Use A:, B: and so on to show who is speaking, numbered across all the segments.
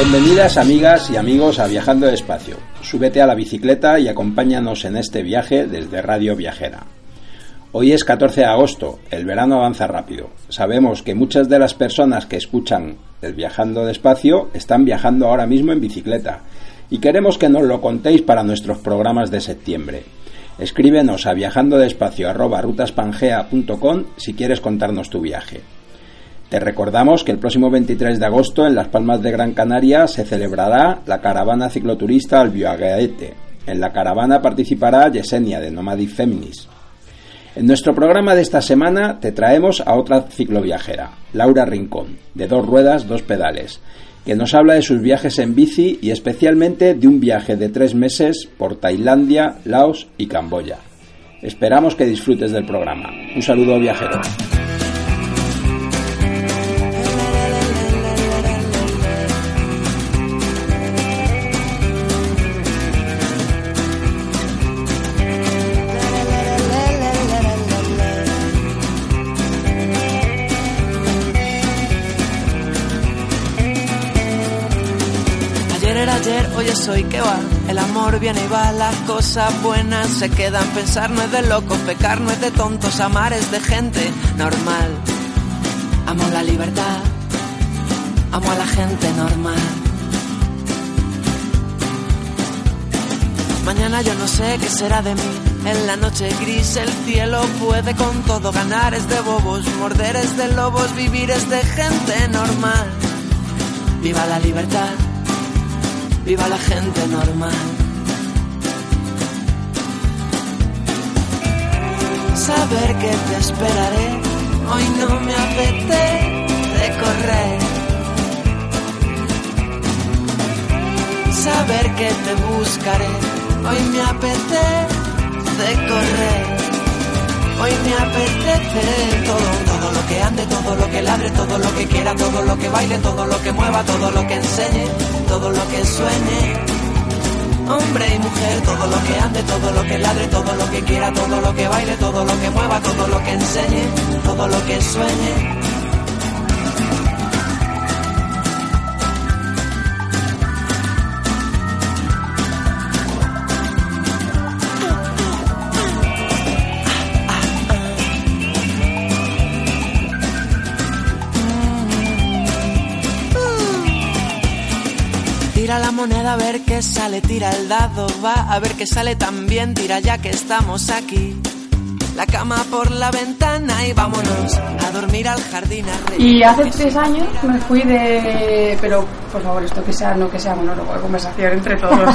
A: Bienvenidas amigas y amigos a Viajando Despacio. Súbete a la bicicleta y acompáñanos en este viaje desde Radio Viajera. Hoy es 14 de agosto, el verano avanza rápido. Sabemos que muchas de las personas que escuchan el Viajando Despacio están viajando ahora mismo en bicicleta y queremos que nos lo contéis para nuestros programas de septiembre. Escríbenos a viajandodespacio@rutaspangea.com si quieres contarnos tu viaje. Te recordamos que el próximo 23 de agosto en Las Palmas de Gran Canaria se celebrará la caravana cicloturista al Bioagaete. En la caravana participará Yesenia de Nomadic Feminis. En nuestro programa de esta semana te traemos a otra cicloviajera, Laura Rincón, de dos ruedas, dos pedales, que nos habla de sus viajes en bici y especialmente de un viaje de tres meses por Tailandia, Laos y Camboya. Esperamos que disfrutes del programa. Un saludo viajero.
B: ¿Qué va? El amor viene y va, las cosas buenas se quedan. Pensar no es de locos, pecar no es de tontos, amar es de gente normal. Amo la libertad, amo a la gente normal. Mañana yo no sé qué será de mí. En la noche gris el cielo puede con todo ganar es de bobos, morder es de lobos, vivir es de gente normal. Viva la libertad, viva la gente normal. Saber que te esperaré, hoy no me apetece correr. Saber que te buscaré, hoy me apetece correr. Hoy me apetece todo, todo lo que ande, todo lo que ladre, todo lo que quiera, todo lo que baile, todo lo que mueva, todo lo que enseñe, todo lo que sueñe. Hombre y mujer, todo lo que ande, todo lo que ladre, todo lo que quiera, todo lo que baile, todo lo que mueva, todo lo que enseñe, todo lo que sueñe. Moneda a ver qué sale, tira el dado, va a ver qué sale también, tira ya que estamos aquí. La cama por la ventana y vámonos a dormir al jardín.
C: Y hace tres años me fui de... Pero, por favor, esto que sea, no que sea monólogo de conversación entre todos.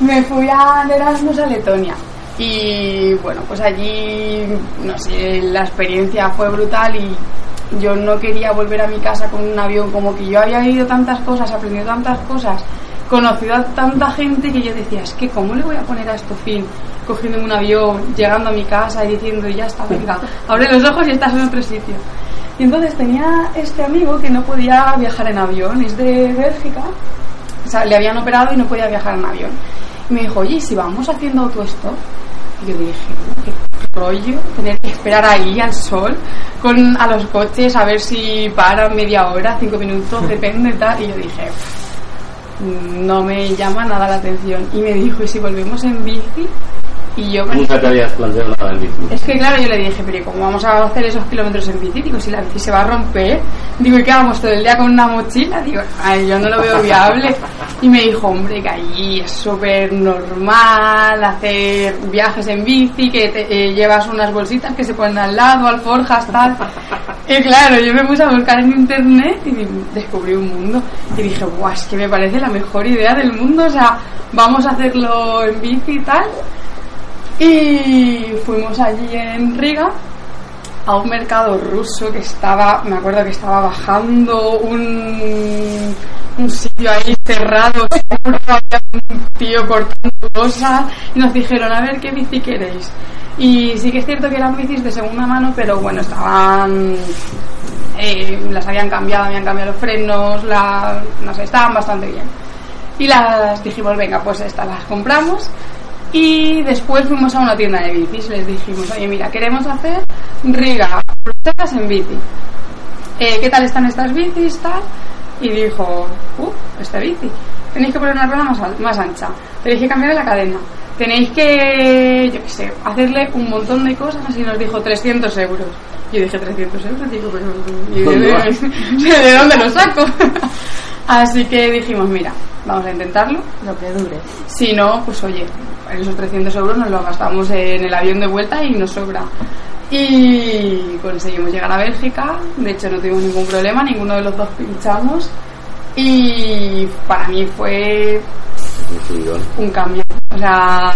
C: me fui a de Erasmus a Letonia. Y bueno, pues allí, no sé, la experiencia fue brutal y yo no quería volver a mi casa con un avión, como que yo había vivido tantas cosas, aprendido tantas cosas, conocido a tanta gente que yo decía, es que ¿cómo le voy a poner a esto fin? Cogiendo un avión, llegando a mi casa y diciendo, ya está, venga, abre los ojos y estás en otro sitio. Y entonces tenía este amigo que no podía viajar en avión, es de Bélgica, o sea, le habían operado y no podía viajar en avión. Y me dijo, oye, ¿y si vamos haciendo autostop? Y yo dije, qué rollo, tener que esperar ahí al sol, con a los coches, a ver si paran media hora, cinco minutos, depende tal. Y yo dije, no me llama nada la atención. Y me dijo, ¿y si volvemos en bici? Y yo con
D: Nunca te habías planteado nada en bici.
C: es que claro, yo le dije, pero ¿y cómo vamos a hacer esos kilómetros en bici? Digo, si la bici se va a romper. Digo, ¿y qué vamos todo el día con una mochila? Digo, ay, yo no lo veo viable. Y me dijo, hombre, que allí es súper normal hacer viajes en bici, que te, eh, llevas unas bolsitas que se ponen al lado, alforjas, tal. Y claro, yo me puse a buscar en internet y descubrí un mundo. Y dije, guau, es que me parece la mejor idea del mundo. O sea, vamos a hacerlo en bici y tal. Y fuimos allí en Riga a un mercado ruso que estaba, me acuerdo que estaba bajando un, un sitio ahí cerrado, había un tío cortando cosas y nos dijeron, a ver qué bici queréis. Y sí que es cierto que eran bicis de segunda mano, pero bueno, estaban, eh, las habían cambiado, habían cambiado los frenos, la, no sé, estaban bastante bien. Y las dijimos, venga, pues estas las compramos. Y después fuimos a una tienda de bicis. Les dijimos, oye, mira, queremos hacer Riga, Bruselas en bici. Eh, ¿Qué tal están estas bicis? Tal? Y dijo, uh, esta bici. Tenéis que poner una rueda más, más ancha. Tenéis que cambiar la cadena. Tenéis que, yo qué sé, hacerle un montón de cosas. Así nos dijo 300 euros. Yo dije, 300 euros, digo, pero ¿y de, de- de dónde lo saco? Así que dijimos, mira, vamos a intentarlo.
D: Lo que dure.
C: Si no, pues oye, esos 300 euros nos los gastamos en el avión de vuelta y nos sobra. Y conseguimos llegar a Bélgica, de hecho no tuvimos ningún problema, ninguno de los dos pinchamos. Y para mí fue
E: Un
C: cambio. O sea,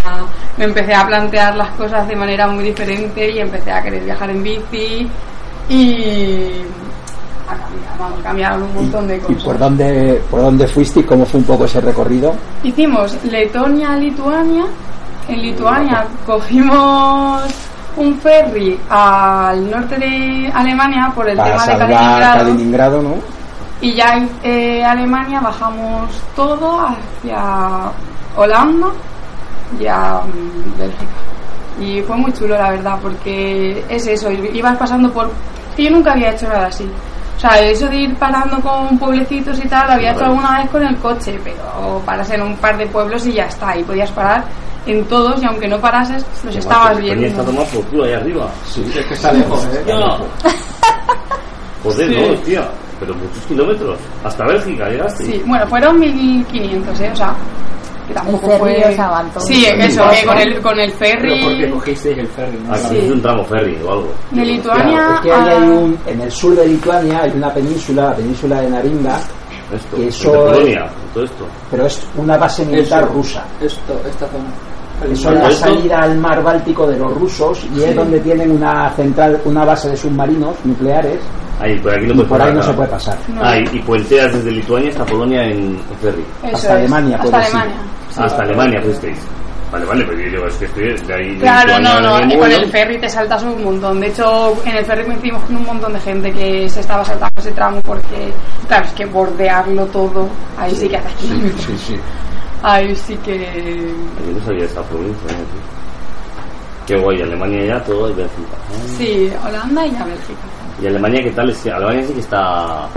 C: me empecé a plantear las cosas de manera muy diferente y empecé a querer viajar en bici y vamos, cambiaron un montón de
A: ¿Y
C: cosas.
A: por dónde, por dónde fuiste y cómo fue un poco ese recorrido?
C: Hicimos Letonia-Lituania. En Lituania cogimos un ferry al norte de Alemania por el
A: Para
C: tema de Kaliningrado.
A: Kaliningrado, ¿no?
C: Y ya en eh, Alemania bajamos todo hacia Holanda y a mm, Bélgica. Y fue muy chulo, la verdad, porque es eso, ibas pasando por... yo nunca había hecho nada así. O sea, eso de ir parando con pueblecitos y tal, lo había hecho alguna vez con el coche, pero paras en un par de pueblos y ya está. Y podías parar en todos y aunque no parases, los estabas
E: España
C: viendo.
E: está tomado por culo ahí arriba.
A: Sí, es que está lejos, ¿eh?
E: Joder,
C: Sí.
E: no, hostia. Pero muchos kilómetros. Hasta Bélgica llegaste.
C: Sí, bueno, fueron 1500, ¿eh? O sea, que tampoco
D: ferry
C: fue.
D: os aguantó.
C: Sí, eso, que con el, con el ferry.
F: cogisteis el ferry, ¿no?
E: Ah,
C: Sí.
E: es un tramo ferry o algo.
C: De Lituania
A: Es que
C: a-
A: hay un, en el sur de Lituania hay una península, la península de Naringa,
E: Esto,
A: Que
E: de
A: eso-
E: Polonia, todo esto.
A: pero es una base militar
F: Eso.
A: rusa.
F: Esto, esta zona.
A: Eso es la
E: ¿Esto?
A: salida al mar Báltico de los rusos y es donde tienen una central, una base de submarinos nucleares
E: Ahí, por aquí no
A: y por ahí no se
E: claro.
A: puede pasar.
C: No.
E: Ah, y, y puenteas desde Lituania hasta Polonia en, en ferry.
C: Eso
A: hasta
C: es,
A: Alemania
C: Hasta. Alemania.
E: Hasta Alemania fuisteis. Vale, vale, pero yo digo, es que estoy de ahí.
C: Claro, no, no, con el ferry te saltas un montón. De hecho, en el ferry coincidimos con un montón de gente que se estaba saltando ese tramo porque, claro, es que bordearlo todo, ahí sí, que haces kilómetros.
A: Sí, sí.
C: Ahí sí que.
E: Yo no sabía esa provincia. ¿eh? Qué guay, Alemania ya, todo y Bélgica.
C: Sí, Holanda y ya Bélgica.
E: ¿Y Alemania qué tal? Es que Alemania sí que está...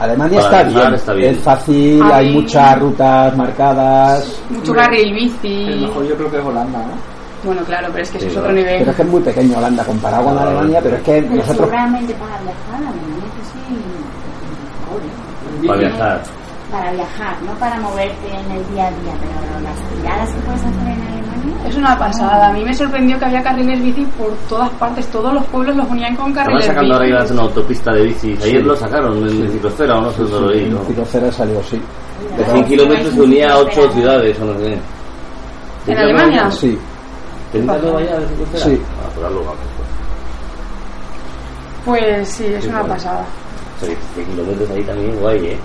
A: Alemania
E: Para
A: está bien,
E: está bien.
A: es fácil,
C: Ahí-
A: hay muchas rutas marcadas,
C: Mucho carril
F: El
C: bici.
F: mejor yo creo que es Holanda, ¿no?
C: Bueno, claro, pero es que eso
E: Sí,
C: es otro nivel.
A: pero es que es muy pequeño Holanda comparado con
E: Ah,
A: Alemania, pero es que
D: Pero
A: nosotros
D: seguramente para viajar, Alemania que sí.
E: Para viajar.
D: Para viajar, no para moverte en el día a día, pero las tiradas que puedes hacer en Alemania.
C: Es una pasada. A mí me sorprendió que había carriles bici por todas partes. Todos los pueblos los unían con
E: Estaban
C: carriles
E: sacando ahora
C: bici.
E: iban a hacer una autopista de bicis. Ayer lo sacaron en Ciclosfera o no sé dónde lo leí.
A: en
E: ¿no?
A: Ciclocera salió, sí.
E: De 100 kilómetros se unía a 8 ciudades o no sé.
C: ¿En Alemania?
A: Sí,
E: ¿Tenéis algo allá de Ciclosfera?
A: Sí.
E: Ah, pues algo vamos.
C: Pues sí, es
E: Sí,
C: una pasada.
E: O sea, 100 kilómetros ahí también, guay, ¿eh?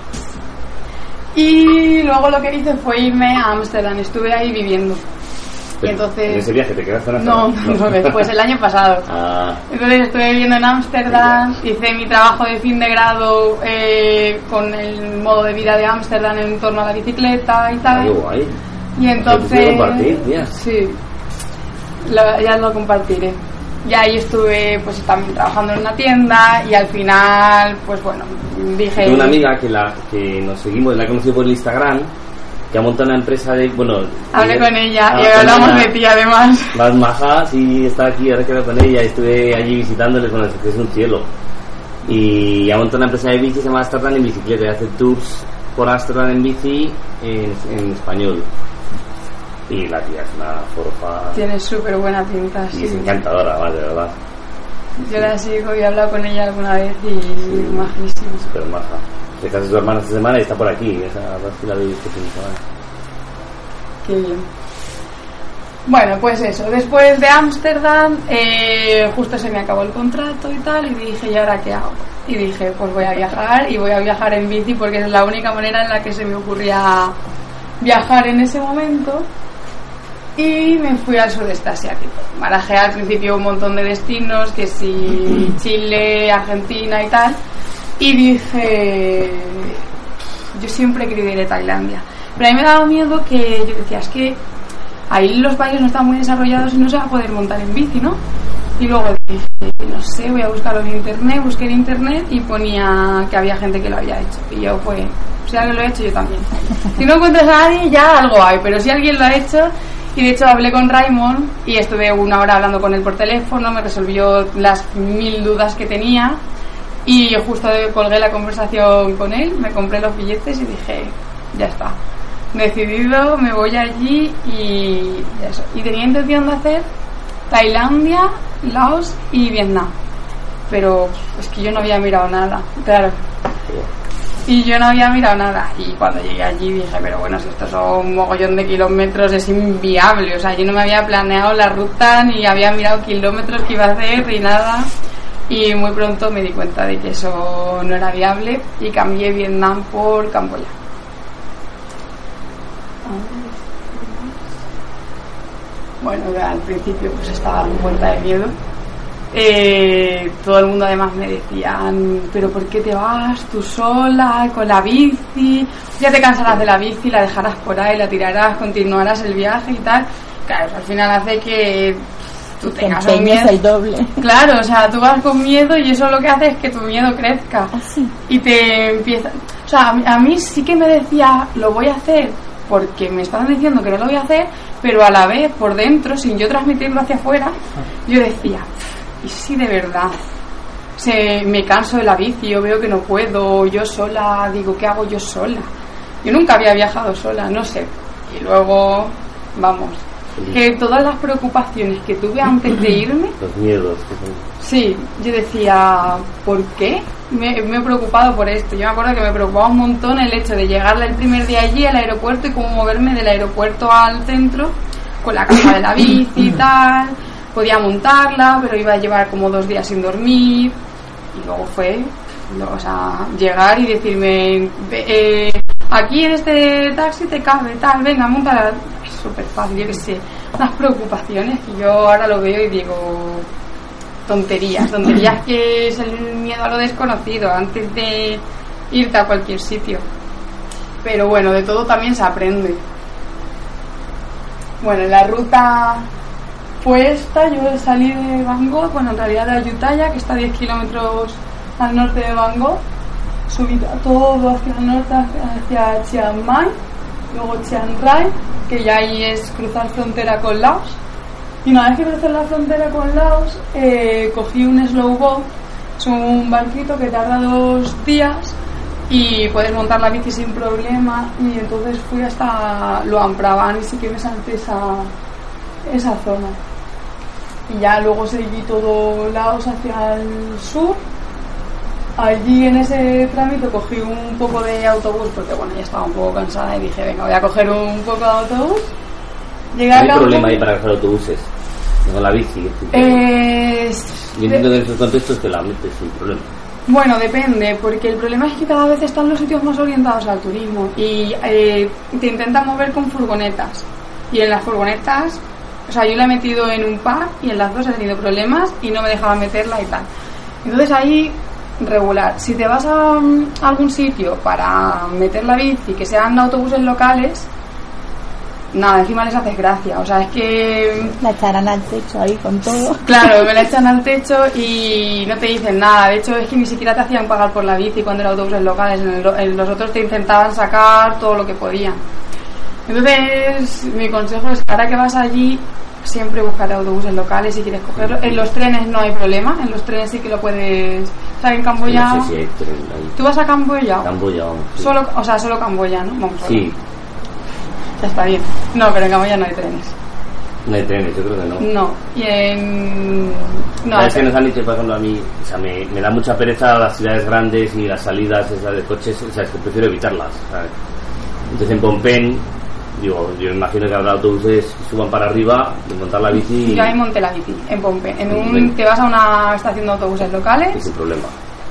C: Y luego lo que hice fue irme a Ámsterdam. Estuve ahí viviendo. Y entonces...
E: En ese viaje te quedaste en
C: No, no, después, el año pasado.
E: Ah,
C: Entonces estuve viviendo en Ámsterdam, hice mi trabajo de fin de grado eh, con el modo de vida de Ámsterdam en torno a la bicicleta y tal.
E: guay.
C: Y entonces...
E: compartir, tía.
C: Sí, Lo- ya lo compartiré. Y ahí estuve pues también trabajando en una tienda y al final, pues bueno, dije...
E: Tengo una amiga que, la, que nos seguimos, la he conocido por el Instagram, ha montado una empresa de... Bueno,
C: Hablé con ella
E: ah,
C: y hablamos de ti además.
E: Más majas y está aquí, ahora quedo con ella, estuve allí visitándole con el que es un cielo. Y ha montado una empresa de bici, se llama Amsterdam en bicicleta, y hace tours por Amsterdam en bici en, en español. Y la tía es una forfa
C: Tienes súper buena pinta,
E: y
C: sí.
E: es encantadora, además, de verdad.
C: Yo la sigo y he hablado con ella alguna vez y majísima.
E: Pero maja. Se casa su hermana esta semana y está por aquí. Esa la este fin de semana.
C: Qué bien. Bueno, pues eso. Después de Ámsterdam, eh, justo se me acabó el contrato y tal, y dije, ¿y ahora qué hago? Y dije, pues voy a viajar y voy a viajar en bici porque es la única manera en la que se me ocurría viajar en ese momento. Y me fui al sudeste asiático. Barajé al principio un montón de destinos, que si Chile, Argentina y tal. Y dije, yo siempre he querido ir a Tailandia. Pero a mí me daba miedo que yo decía, es que ahí los países no están muy desarrollados y no se va a poder montar en bici, ¿no? Y luego dije, no sé, voy a buscarlo en internet, busqué en internet y ponía que había gente que lo había hecho. Y yo, pues, si alguien lo ha hecho, yo también. Si no encuentras a nadie, ya algo hay, pero si alguien lo ha hecho, y de hecho hablé con Raymond y estuve una hora hablando con él por teléfono, me resolvió las mil dudas que tenía y justo colgué la conversación con él, me compré los billetes y dije, ya está. Decidido, me voy allí y eso. Y tenía intención de hacer Tailandia, Laos y Vietnam. Pero es que yo no había mirado nada, claro. Y yo no había mirado nada. Y cuando llegué allí dije, pero bueno, si esto son un mogollón de kilómetros es inviable. O sea, yo no me había planeado la ruta ni había mirado kilómetros que iba a hacer ni nada. Y muy pronto me di cuenta de que eso no era viable y cambié Vietnam por Camboya. Bueno, al principio pues estaba muerta de miedo. Eh, todo el mundo además me decían, pero ¿por qué te vas tú sola con la bici? Ya te cansarás de la bici, la dejarás por ahí, la tirarás, continuarás el viaje y tal. Claro, al final hace que tú
G: Te
C: tengas un miedo.
G: el doble.
C: Claro, o sea, tú vas con miedo y eso lo que hace es que tu miedo crezca.
G: Así.
C: Y te empieza... O sea, a mí, a mí sí que me decía, lo voy a hacer porque me estaban diciendo que no lo voy a hacer, pero a la vez, por dentro, sin yo transmitirlo hacia afuera, yo decía, ¿y si de verdad se, me canso de la bici, yo veo que no puedo, yo sola, digo, ¿qué hago yo sola? Yo nunca había viajado sola, no sé. Y luego, vamos, que todas las preocupaciones que tuve antes de irme,
E: Los miedos.
C: Sí, yo decía, ¿por qué? Me, me he preocupado por esto. Yo me acuerdo que me preocupaba un montón el hecho de llegar el primer día allí al aeropuerto y cómo moverme del aeropuerto al centro con la caja de la bici y tal. Podía montarla, pero iba a llevar como dos días sin dormir. Y luego fue, o sea, llegar y decirme, "Ve, eh, aquí en este taxi te cabe, tal, venga, monta. Súper fácil, yo qué sé. Unas preocupaciones que yo ahora lo veo y digo, tonterías, tonterías que es el miedo a lo desconocido antes de irte a cualquier sitio. Pero bueno, de todo también se aprende. Bueno, la ruta fue esta, yo salí de Bangkok, bueno, en realidad de Ayutthaya, que está a 10 kilómetros al norte de Bangkok, subí todo hacia el norte, hacia Chiang Mai, luego Chiang Rai, que ya ahí es cruzar frontera con Laos. Y una vez que crucé la frontera con Laos, eh, cogí un slow boat, es un barquito que tarda dos días y puedes montar la bici sin problema. Y entonces fui hasta Luang Prabang y sí que me salté esa, esa zona. Y ya luego seguí todo Laos hacia el sur. Allí en ese trámite cogí un poco de autobús porque bueno, ya estaba un poco cansada y dije, venga, voy a coger un poco de autobús. Llegué
E: No
C: a
E: hay problema ahí para coger autobuses. Con la bici.
C: Eh,
E: Yo entiendo que en esos contextos que la metes sin problema.
C: Bueno, depende, porque el problema es que cada vez están los sitios más orientados al turismo y eh, te intentan mover con furgonetas. Y en las furgonetas, o sea, yo la he metido en un par y en las dos he tenido problemas y no me dejaban meterla y tal. Entonces ahí, regular. Si te vas a, mm, algún sitio para meter la bici, que sean autobuses locales, nada, encima les haces gracia. O sea, es que
G: La echarán al techo ahí con todo.
C: Claro, me la echan al techo y no te dicen nada. De hecho, es que ni siquiera te hacían pagar por la bici cuando eran autobuses locales. En, los otros te intentaban sacar todo lo que podían. Entonces, mi consejo es ahora que vas allí, siempre buscar autobuses locales si quieres cogerlo. En los trenes no hay problema. En los trenes sí que lo puedes... O sea, en Camboya...
E: No sé si hay tren ahí.
C: ¿Tú vas a Camboya?
E: Camboya, vamos, sí.
C: Solo, o sea, solo Camboya, ¿no? Vamos a ver.
E: Sí,
C: Ya está bien. No, pero en Camboya no hay trenes.
E: No hay trenes, yo creo que no.
C: No. Y en. No,
E: es que nos han dicho, por ejemplo, a mí, o sea, me, me da mucha pereza las ciudades grandes y las salidas esas de coches, o sea, es que prefiero evitarlas. ¿sabes? Entonces en Pompen, digo, yo imagino que habrá autobuses que suban para arriba, de montar la bici y,
C: Yo ahí monté la bici, en Pompe. En un, te vas a una estación de autobuses locales,
E: sin problema.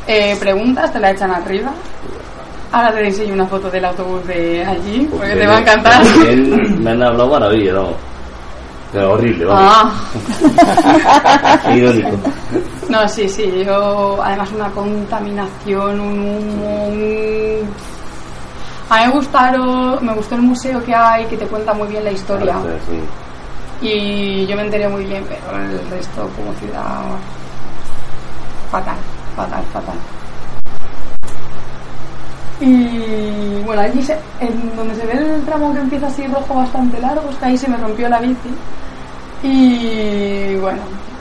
C: eh, preguntas, te la echan arriba. Ahora te enseño una foto del autobús de allí, porque te va a encantar.
E: Me han hablado maravilla, ¿no? Pero horrible, vamos.
C: Ah.
E: Irónico.
C: No, sí, sí, yo, además una contaminación, un humo, un... A mí me gustaron, me gustó el museo que hay, que te cuenta muy bien la historia.
E: Claro, sí.
C: Y yo me enteré muy bien, pero el resto como ciudad... Fatal, fatal, fatal. Y bueno, allí se- en donde se ve el tramo que empieza así rojo bastante largo, es que ahí se me rompió la bici. Y bueno,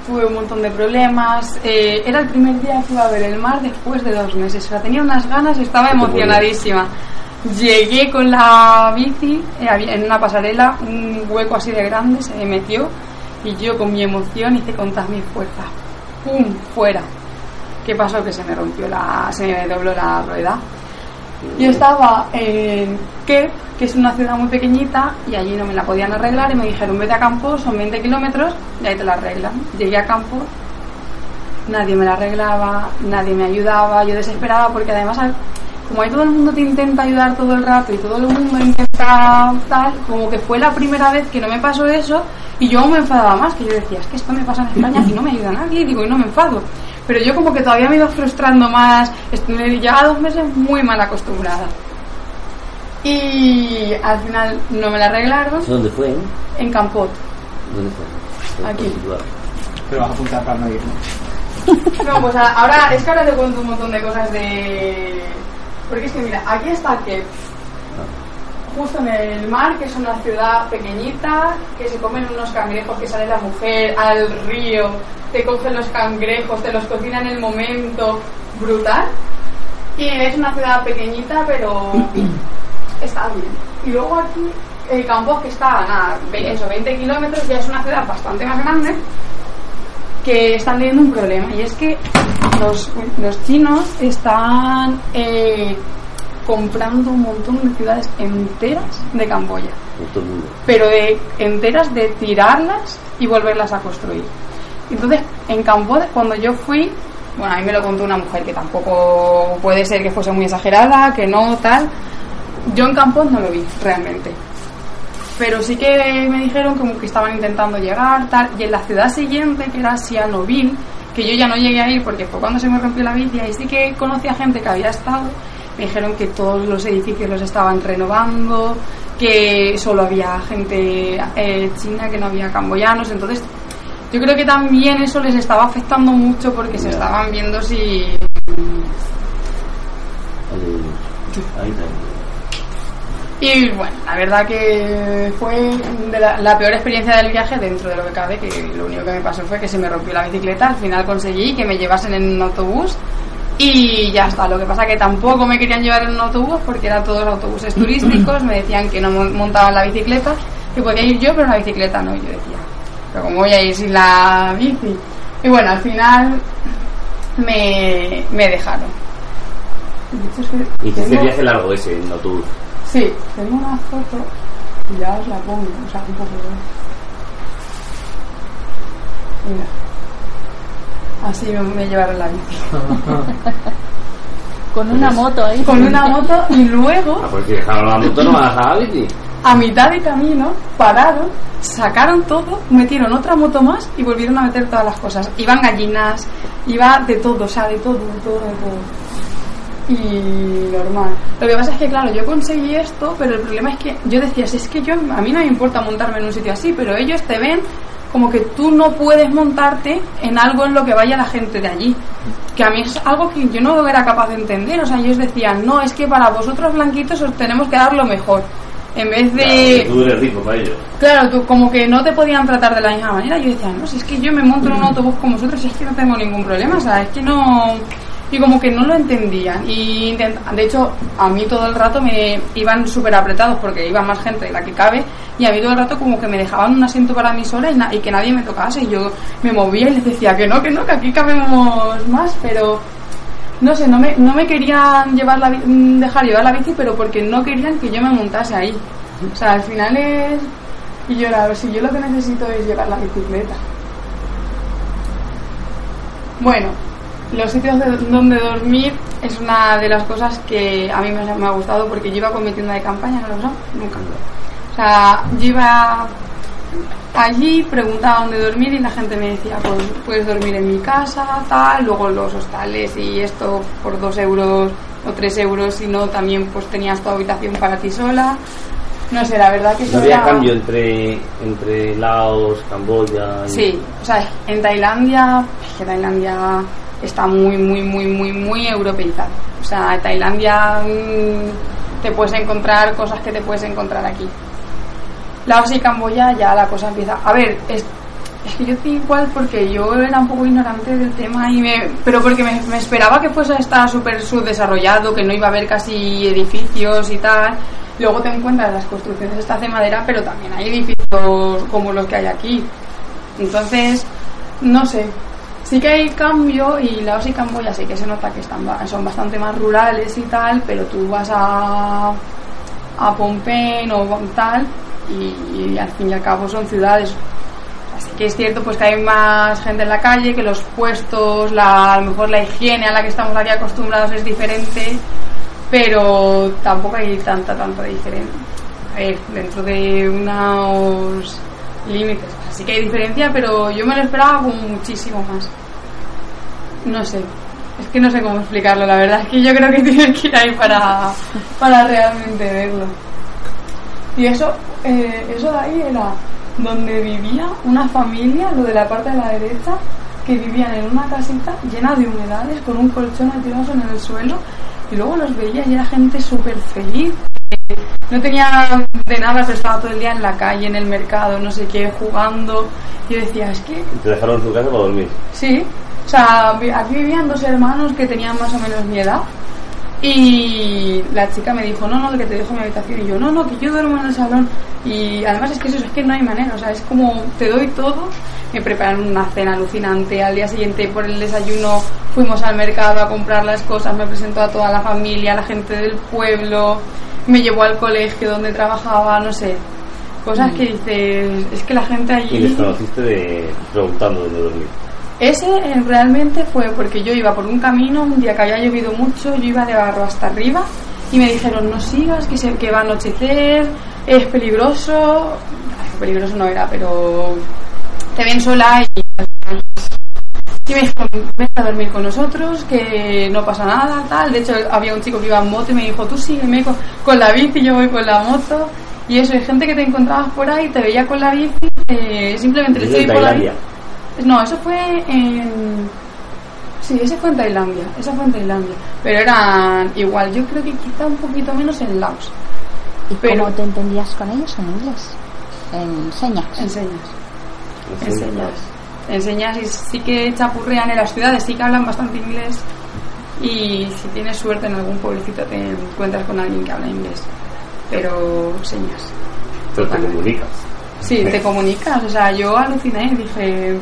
C: tuve un montón de problemas. Eh, era el primer día que iba a ver el mar después de dos meses. O sea, tenía unas ganas y estaba emocionadísima. Llegué con la bici, eh, en una pasarela, un hueco así de grande, se me metió y yo con mi emoción hice con todas mis fuerzas. ¡Pum! Fuera. ¿Qué pasó? Que se me rompió la. se me dobló la rueda. Yo estaba en Kep, que es una ciudad muy pequeñita, y allí no me la podían arreglar y me dijeron vete a Campos, son 20 kilómetros y ahí te la arreglan. Llegué a Campos, nadie me la arreglaba, nadie me ayudaba, yo desesperaba porque además como ahí todo el mundo te intenta ayudar todo el rato y todo el mundo intenta tal, como que fue la primera vez que no me pasó eso y yo me enfadaba más, que yo decía, es que esto me pasa en España y no me ayuda nadie, y digo, y no me enfado. Pero yo como que todavía me iba frustrando más, est- me llevaba dos meses muy mal acostumbrada. Y al final no me la arreglaron
E: ¿Eso dónde fue? eh?
C: en Campot.
E: ¿Dónde fue?
C: Aquí.
F: Pero vas a apuntar para no ir, ¿no?
C: No, pues ahora, es que ahora te cuento un montón de cosas de... Porque es que mira, aquí está que justo en el mar, que es una ciudad pequeñita, que se comen unos cangrejos, que sale la mujer al río, te cogen los cangrejos, te los cocina en el momento, brutal. Y es una ciudad pequeñita, pero está bien. Y luego aquí, el campo que está a nada, eso, 20 kilómetros, ya es una ciudad bastante más grande, que están teniendo un problema y es que los, los chinos están eh, comprando un montón de ciudades enteras de Camboya, pero de enteras de tirarlas y volverlas a construir. Entonces, en Camboya, cuando yo fui, bueno, a mí me lo contó una mujer que tampoco puede ser que fuese muy exagerada, que no, tal. Yo en Camboya no lo vi realmente pero sí que me dijeron como que estaban intentando llegar, tal, y en la ciudad siguiente, que era Sihanoukville, que yo ya no llegué a ir porque fue cuando se me rompió la bici, ahí sí que conocí a gente que había estado, me dijeron que todos los edificios los estaban renovando, que solo había gente eh, china, que no había camboyanos, entonces yo creo que también eso les estaba afectando mucho porque se estaban viendo si
E: Ahí.
C: Y bueno, la verdad que fue la, peor experiencia del viaje dentro de lo que cabe, que lo único que me pasó fue que se me rompió la bicicleta, al final conseguí que me llevasen en un autobús y ya está. Lo que pasa que tampoco me querían llevar en un autobús porque eran todos autobuses turísticos, me decían que no mon- montaban la bicicleta, que podía ir yo, pero la bicicleta no, y yo decía, pero ¿cómo voy a ir sin la bici? Y bueno, al final me, me dejaron.
E: Y
C: Tengo-
E: el viaje largo ese en autobús.
C: Sí, tengo una foto y ya os la pongo, o sea, un poco de... Mira. Así me, me llevaron la bici.
G: Con una moto ahí.
C: Con una moto y luego,
E: Ah, pues si dejaron la moto, no van a dejar la bici.
C: a mitad de camino, pararon, sacaron todo, metieron otra moto más y volvieron a meter todas las cosas. Iban gallinas, iba de todo, o sea, de todo, de todo, de todo. Y normal. Lo que pasa es que, claro, yo conseguí esto, pero el problema es que yo decía, si es que yo, a mí no me importa montarme en un sitio así, pero ellos te ven como que tú no puedes montarte en algo en lo que vaya la gente de allí. Que a mí es algo que yo no era capaz de entender. O sea, ellos decían, no, es que para vosotros blanquitos os tenemos que dar lo mejor. En vez de...
E: Claro, tú eres rico para ellos.
C: Claro, tú, como que no te podían tratar de la misma manera. Yo decía, no, si es que yo me monto en un autobús como vosotros y es que no tengo ningún problema, o sea, es que no... y como que no lo entendían. Y de hecho, a mí todo el rato me iban súper apretados porque iba más gente de la que cabe y a mí todo el rato como que me dejaban un asiento para mí sola y, que nadie me tocase. Y yo me movía y les decía que no, que no, que aquí cabemos más, pero no sé, no me, no me querían llevar la, dejar llevar la bici, pero porque no querían que yo me montase ahí. O sea, al final es... Y yo, a ver, si yo lo que necesito es llevar la bicicleta. Bueno, los sitios de- donde dormir es una de las cosas que a mí me, me ha gustado porque yo iba con mi tienda de campaña, ¿no lo usado? Nunca. O sea, yo iba allí, preguntaba dónde dormir y la gente me decía, pues puedes dormir en mi casa, tal, luego los hostales y esto por dos euros o tres euros, si no también pues tenías tu habitación para ti sola. No sé, la verdad que
E: No había
C: era-
E: cambio entre, entre Laos, Camboya y...
C: Sí, o sea, en Tailandia, es que Tailandia está muy, muy, muy, muy, muy europeizada. O sea, Tailandia mm, te puedes encontrar cosas que te puedes encontrar aquí. Laos y Camboya ya la cosa empieza. A ver, es, es que yo estoy igual porque yo era un poco ignorante del tema y me, pero porque me, me esperaba que fuese a estar súper subdesarrollado, que no iba a haber casi edificios y tal. Luego te encuentras las construcciones estas de madera, pero también hay edificios como los que hay aquí. Entonces, no sé. Sí que hay cambio y Laos y Camboya sí que se nota que están, son bastante más rurales y tal, pero tú vas a, a Pompén o tal y, y al fin y al cabo son ciudades. Así que es cierto pues que hay más gente en la calle, que los puestos, la, a lo mejor la higiene a la que estamos aquí acostumbrados es diferente, pero tampoco hay tanta, tanta diferencia. A ver, dentro de unos límites. Así que hay diferencia, pero yo me lo esperaba como muchísimo más. No sé. Es que no sé cómo explicarlo, la verdad es que yo creo que tienes que ir ahí para, para realmente verlo. Y eso, eh, eso de ahí era donde vivía una familia, lo de la parte de la derecha, que vivían en una casita llena de humedades, con un colchón tirados en el suelo, y luego los veía y era gente súper feliz. No tenía de nada, pero estaba todo el día en la calle, en el mercado, no sé qué, jugando. Y yo decía, es que
E: Te dejaron en su casa para dormir.
C: Sí, o sea, aquí vivían dos hermanos que tenían más o menos mi edad. Y la chica me dijo, no, no, que te dejo mi habitación. Y yo, no, no, que yo duermo en el salón. Y además es que eso es que no hay manera, o sea, es como te doy todo. Me prepararon una cena alucinante. Al día siguiente, por el desayuno, fuimos al mercado a comprar las cosas. Me presentó a toda la familia, a la gente del pueblo. Me llevó al colegio donde trabajaba, no sé. Cosas que dices, es que la gente allí.
E: Y les conociste de, preguntando dónde dormir.
C: Ese eh, realmente fue porque yo iba por un camino, un día que había llovido mucho, yo iba de barro hasta arriba y me dijeron no sigas, que, se, que va a anochecer, es peligroso. Ay, peligroso no era, pero te ven sola y... Y me dijeron, vete a dormir con nosotros, que no pasa nada, tal. De hecho, había un chico que iba en moto y me dijo, tú sígueme con, con la bici, yo voy con la moto. Y eso, hay gente que te encontrabas por ahí, te veía con la bici, eh, simplemente le estoy por.
E: Tailandia.
C: No, eso fue en. Sí, ese fue en Tailandia. Esa fue en Tailandia. Pero eran igual, yo creo que quizá un poquito menos en Laos.
H: ¿Y
C: Pero-
H: cómo te entendías con ellos en inglés? En señas.
C: Enseñas.
E: Así,
C: Enseñas. Enseñas y sí que chapurrean en las ciudades, sí que hablan bastante inglés. Y si tienes suerte en algún pueblecito te encuentras con alguien que habla inglés. Pero señas.
E: Pero te comunicas.
C: Sí, te comunicas. O sea, yo aluciné. Dije.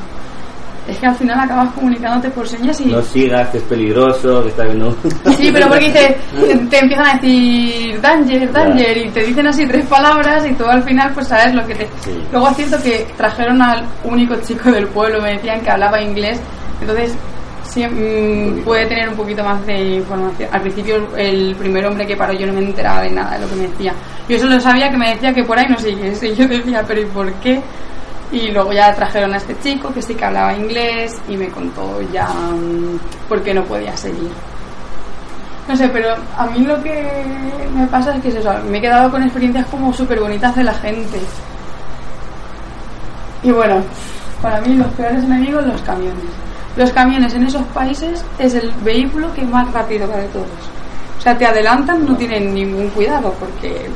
C: Es que al final acabas comunicándote por señas y.
E: No sigas, que es peligroso, que está viendo...
C: Sí, pero porque dice, te empiezan a decir danger, danger, y te dicen así tres palabras y tú al final pues sabes lo que te...
E: Sí.
C: Luego es cierto que trajeron al único chico del pueblo, me decían que hablaba inglés, entonces sí, mm, puede tener un poquito más de información. Al principio el primer hombre que paró yo no me enteraba de nada de lo que me decía. Yo solo sabía que me decía que por ahí no sigues y yo decía, pero ¿y por qué? Y luego ya trajeron a este chico que sí que hablaba inglés y me contó ya mm, por qué no podía seguir. No sé, pero a mí lo que me pasa es que es eso, me he quedado con experiencias como súper bonitas de la gente. Y bueno, para mí los peores enemigos los camiones. Los camiones en esos países es el vehículo que más rápido va de todos. O sea, te adelantan, no tienen ningún cuidado porque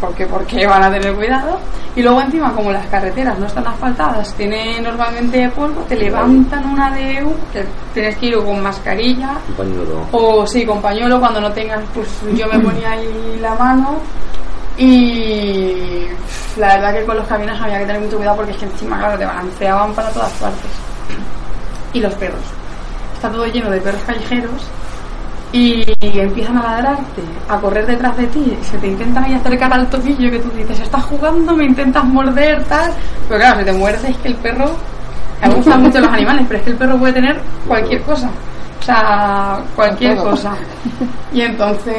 C: porque porque van a tener cuidado. Y luego encima, como las carreteras no están asfaltadas, tiene normalmente polvo, te levantan una de que tienes que ir con mascarilla
E: pañuelo.
C: o sí, con pañuelo cuando no tengas, pues yo me ponía ahí la mano y la verdad que con los caminos había que tener mucho cuidado porque es que encima, claro, te balanceaban para todas partes. Y los perros. Está todo lleno de perros callejeros y empiezan a ladrarte, a correr detrás de ti, se te intentan ahí acercar al tobillo que tú dices, estás jugando, me intentas morder, tal. Pero claro, si te muerde es que el perro, a mí me gustan mucho los animales, pero es que el perro puede tener cualquier cosa. O sea, cualquier cosa. Y entonces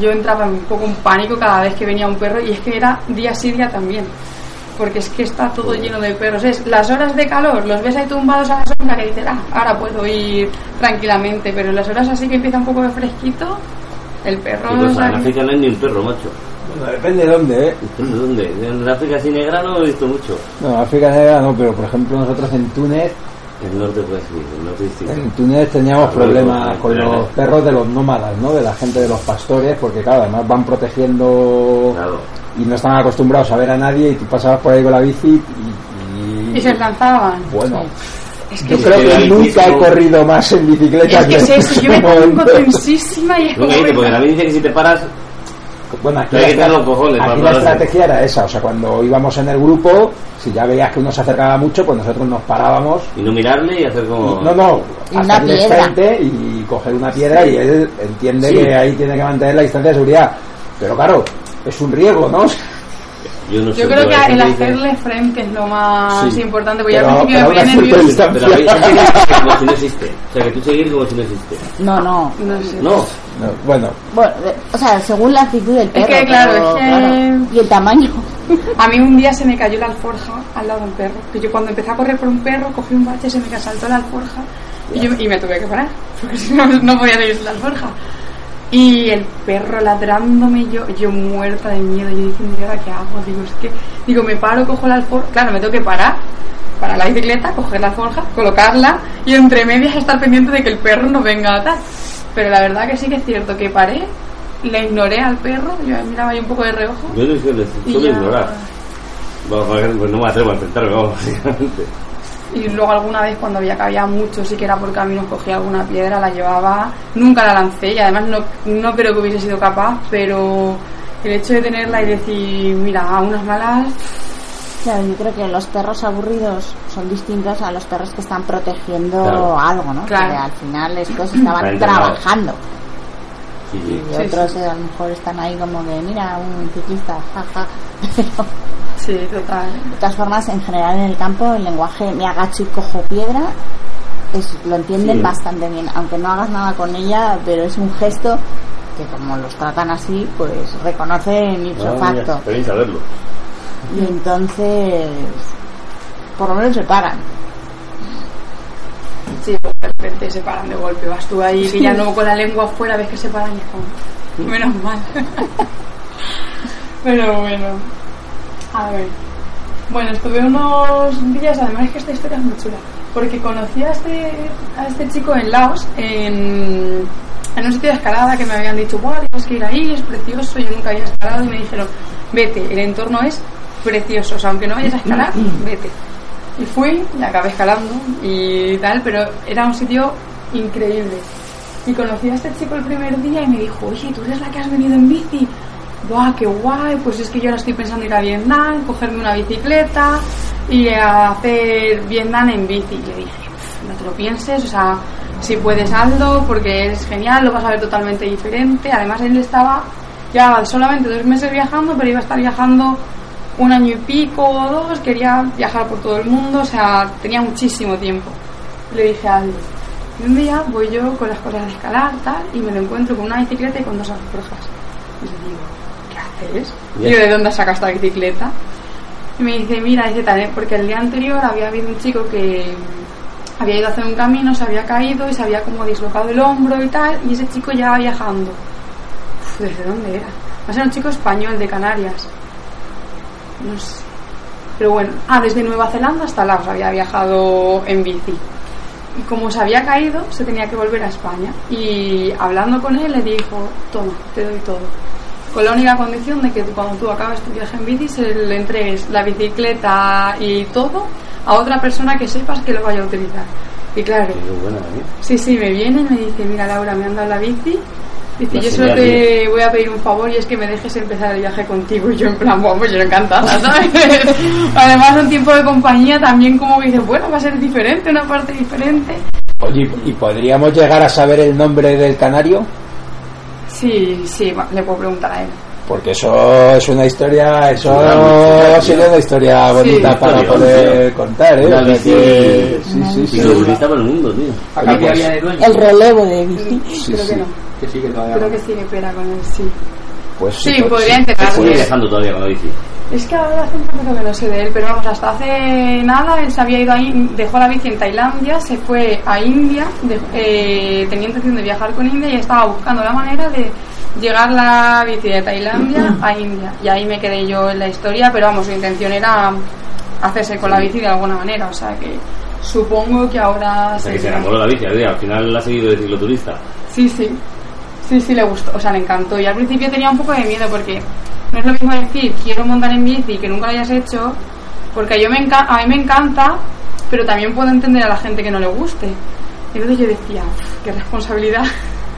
C: yo entraba un poco en pánico cada vez que venía un perro y es que era día sí, día también. Porque es que está todo lleno de perros. Es las horas de calor, los ves ahí tumbados a la sombra que dices, ah, ahora puedo ir tranquilamente. Pero en las horas así que empieza un poco de fresquito, el perro... Sea,
E: en África no hay ni un perro, macho.
A: Bueno, depende de dónde, ¿eh?
E: ¿De dónde? En África así negra no he visto mucho.
A: No, África Negra no, pero por ejemplo nosotros en Túnez,
E: El norte puede ser, el norte distinto.
A: en Túnez teníamos problemas con los perros de los nómadas, ¿no? De la gente de los pastores, porque claro, además van protegiendo
E: Claro.
A: Y no están acostumbrados a ver a nadie y tú pasabas por ahí con la bici y... y-
C: y se lanzaban.
A: Bueno,
C: Es que,
A: yo creo
E: que la
A: que
E: bici
A: nunca he corrido más en bicicleta
C: es que es eso, yo me pongo tensísima y es como...
E: Dice, porque también dice que si te paras,
A: Bueno, aquí,
E: Hay que
A: la,
E: los cojones
A: aquí la estrategia era esa, o sea, cuando íbamos en el grupo, si ya veías que uno se acercaba mucho, pues nosotros nos parábamos
E: y no mirarle y hacer como...
A: Y- no, no, hacerle
H: piedra.
A: frente y coger una piedra y él entiende
E: Sí.
A: que ahí tiene que mantener la distancia de seguridad. Pero claro, es un riesgo, ¿no?
E: Yo no sé,
C: Yo creo que el
E: que
C: hacerle frente es lo más
A: Sí.
C: importante, porque yo
A: Pero-
C: al principio me nerviosa.
A: distancia.
E: Pero que como si no existe. O sea, que tú seguir como si no existe.
H: No, no.
C: No.
E: No.
A: No, bueno,
H: Bueno, o sea, según la actitud del perro.
C: que, claro,
H: pero,
C: es que-
H: claro, Y el tamaño.
C: A mí un día se me cayó la alforja al lado de un perro. Que yo cuando empecé a correr por un perro, cogí un bache, se me saltó la alforja y, yo, y me tuve que parar. Porque si no, no podía seguir la alforja. Y el perro ladrándome, yo, yo muerta de miedo. Yo diciendo, ¿y ahora qué hago? Digo, es que, digo, me paro, cojo la alforja. Claro, me tengo que parar para la bicicleta, coger la alforja, colocarla y entre medias estar pendiente de que el perro no venga a tal. Pero la verdad que sí que es cierto que paré, le ignoré al perro, yo miraba ahí un poco de reojo.
E: Yo no suelo, ignorar. Joder, pues no me atrevo a enfrentarme, vamos, básicamente.
C: Y luego alguna vez cuando veía que había mucho, sí que era por caminos, cogía alguna piedra, la llevaba, nunca la lancé y además no, no creo que hubiese sido capaz, pero el hecho de tenerla y decir, mira, a unas malas,
H: Claro, yo creo que los perros aburridos son distintos a los perros que están protegiendo
E: Claro.
H: algo, ¿no?
C: Claro.
H: Que al final estos estaban trabajando.
E: Sí, sí.
H: Y otros
C: sí.
H: a lo mejor están ahí como que, mira, un ciclista, jaja. Pero,
C: sí, total.
H: de todas formas, en general en el campo, el lenguaje me agacho y cojo piedra, es, lo entienden
E: Sí.
H: bastante bien. Aunque no hagas nada con ella, pero es un gesto que como los tratan así, pues reconocen ipso
E: Ah, mira,
H: facto. Y entonces, por lo menos se paran.
C: Sí, de repente se paran de golpe, vas tú ahí pillando con la lengua afuera, ves que se paran y es como, menos mal. Pero bueno, a ver. Bueno, estuve unos días, además es que esta historia es muy chula, porque conocí a este, a este chico en Laos, en, en un sitio de escalada que me habían dicho, wow, tienes que ir ahí, es precioso, yo nunca había escalado y me dijeron, vete, el entorno es precioso, o sea, aunque no vayas a escalar, vete. Y fui y acabé escalando y tal, pero era un sitio increíble. Y conocí a este chico el primer día y me dijo, oye, ¿tú eres la que has venido en bici? ¡Buah, qué guay! Pues es que yo ahora estoy pensando ir a Vietnam, cogerme una bicicleta y hacer Vietnam en bici. Y yo dije, "Pff, no te lo pienses, o sea, si puedes hazlo porque es genial, lo vas a ver totalmente diferente. Además, él estaba ya solamente dos meses viajando, pero iba a estar viajando un año y pico o dos, quería viajar por todo el mundo, o sea, tenía muchísimo tiempo. Le dije a Aldi, y un día voy yo con las cosas de escalar, tal, y me lo encuentro con una bicicleta y con dos alforjas. Y le digo, ¿qué haces?
E: Ya.
C: Digo, ¿de dónde sacas esta bicicleta? Y me dice, mira, dice tal, ¿eh? porque el día anterior había habido un chico que había ido a hacer un camino, se había caído y se había como dislocado el hombro y tal, y ese chico ya viajando. Uf, ¿Desde dónde era? Va a ser un chico español de Canarias. No sé. Pero bueno, ah, desde Nueva Zelanda hasta Laos había viajado en bici. Y como se había caído, se tenía que volver a España. Y hablando con él, le dijo, toma, te doy todo. Con la única condición de que cuando tú acabes tu viaje en bici se le entregues la bicicleta y todo a otra persona que sepas que lo vaya a utilizar. Y claro,
E: ¿eh?
C: sí, sí, me viene y me dice, mira Laura, me han dado la bici. Dice,
E: La
C: yo solo te voy a pedir un favor y es que me dejes empezar el viaje contigo. Y yo en plan, bueno, pues yo encantada, ¿sabes? Además, un tiempo de compañía también como que dices, bueno, va a ser diferente, una parte diferente.
A: Oye, ¿y podríamos llegar a saber el nombre del canario?
C: Sí, sí, va, le puedo preguntar a él.
A: Porque eso es una historia, eso
E: Una historia,
A: sería una historia bonita
C: Sí.
A: para
E: Historia,
A: poder contar, ¿eh?
E: Una bici-
A: sí, sí,
E: por el mundo, tío.
F: ¿A
A: Oye,
F: cambio
A: pues,
F: había de dueño?
H: El relevo de bici.
A: Sí,
C: Creo
A: sí.
C: que no.
F: Que sí, que todavía
C: Creo que sí que pera con él, sí.
A: Pues
C: Sí,
A: pues,
C: podría
A: sí.
C: intentarlo.
E: Sigue viajando todavía con la bici.
C: Es que ahora hace un poquito que no sé de él, pero vamos, hasta hace nada él se había ido ahí, dejó la bici en Tailandia, se fue a India, de- eh, tenía intención de viajar con India y estaba buscando la manera de llegar la bici de Tailandia a India. Y ahí me quedé yo en la historia, pero vamos, su intención era hacerse con la bici de alguna manera, o sea que supongo que ahora
E: O sea, que se enamoró de la bici, al final la ha seguido de cicloturista.
C: Sí, sí. Sí, sí, le gustó. O sea, le encantó. Y al principio tenía un poco de miedo porque no es lo mismo decir quiero montar en bici que nunca lo hayas hecho, porque yo me a mí me encanta, pero también puedo entender a la gente que no le guste. Entonces yo decía, "Uf, qué responsabilidad.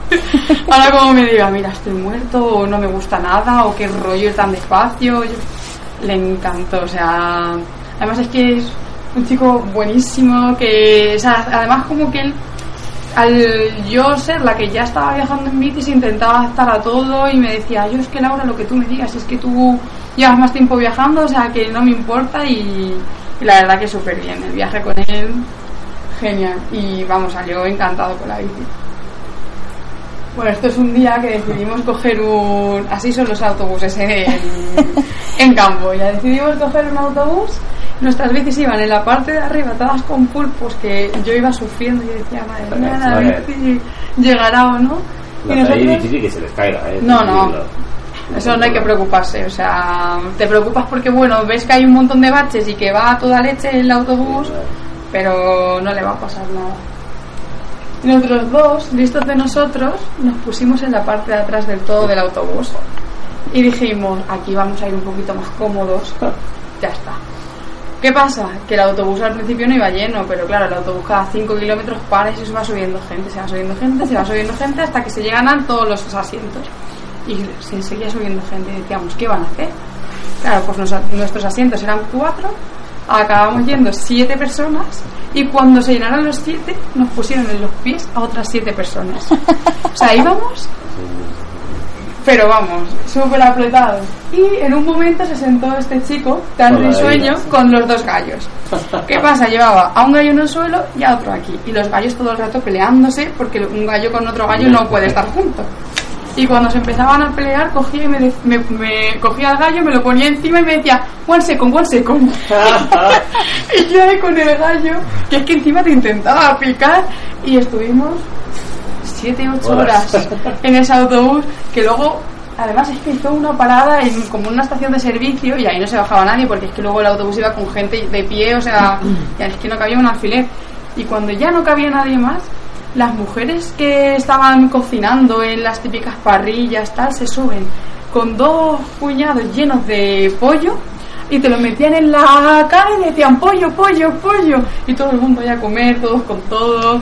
C: Ahora como me diga, mira, estoy muerto, o no me gusta nada, o qué rollo tan despacio. le encantó, o sea, además es que es un chico buenísimo, que, o sea, además como que él al yo ser la que ya estaba viajando en bici se intentaba adaptar a todo y me decía, yo es que Laura, lo que tú me digas, es que tú llevas más tiempo viajando, o sea que no me importa y, y la verdad que súper bien, el viaje con él, genial. Y vamos, salió encantado con la bici. Bueno, esto es un día que decidimos coger un... Así son los autobuses en, en campo. Ya decidimos coger un autobús. Nuestras bicis iban en la parte de arriba, todas con pulpos, que yo iba sufriendo y yo decía, madre mía, la bici llegará o no. Y
E: La ahí
C: nosotros...
E: difícil que se les caiga, ¿eh?
C: No, no. Eso no hay que preocuparse, o sea, te preocupas porque, bueno, ves que hay un montón de baches y que va a toda leche el autobús, pero no le va a pasar nada. Nosotros dos, listos de nosotros, nos pusimos en la parte de atrás del todo del autobús y dijimos, aquí vamos a ir un poquito más cómodos, ya está. ¿Qué pasa? Que el autobús al principio no iba lleno, pero claro, el autobús cada 5 kilómetros para y se va subiendo gente, se va subiendo gente, se va subiendo gente hasta que se llegan a todos los asientos. Y se seguía subiendo gente y decíamos, ¿qué van a hacer? Claro, pues nos- nuestros asientos eran cuatro, acabamos yendo siete personas y cuando se llenaron los siete nos pusieron en los pies a otras siete personas. O sea, íbamos pero vamos, súper apretados. Y en un momento se sentó este chico tan risueño con los dos gallos. ¿Qué pasa? Llevaba a un gallo en el suelo y a otro aquí. Y los gallos todo el rato peleándose porque un gallo con otro gallo no puede estar junto. Y cuando se empezaban a pelear, cogía, y me, de- me, me cogía al gallo, me lo ponía encima y me decía, one second, one second. y yo ahí con el gallo, que es que encima te intentaba picar, y estuvimos siete, ocho
E: Horas.
C: horas en ese autobús, que luego, además es que hizo una parada en como una estación de servicio y ahí no se bajaba nadie, porque es que luego el autobús iba con gente de pie, o sea, ya es que no cabía un alfiler. Y cuando ya no cabía nadie más, las mujeres que estaban cocinando en las típicas parrillas, tal, se suben con dos puñados llenos de pollo y te lo metían en la cara y decían pollo, pollo, pollo. Y todo el mundo ya a comer, todos con todo.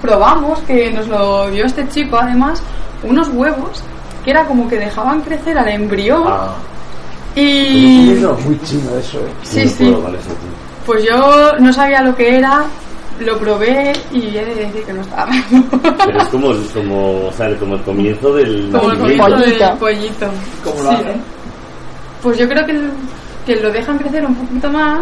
C: Probamos, que nos lo dio este chico además, unos huevos que era como que dejaban crecer al embrión
E: Ah,
C: y...
A: Muy chino eso, ¿eh?
C: Sí,
E: no
C: sí. Pues yo no sabía lo que era, lo probé y he de decir que no estaba mal.
E: Pero es como, como, o sea, como el comienzo del
C: Como el pollito del
H: Pollito.
C: pollito.
F: ¿Cómo lo
C: Sí.
F: hacen?
C: Pues yo creo que, que lo dejan crecer un poquito más.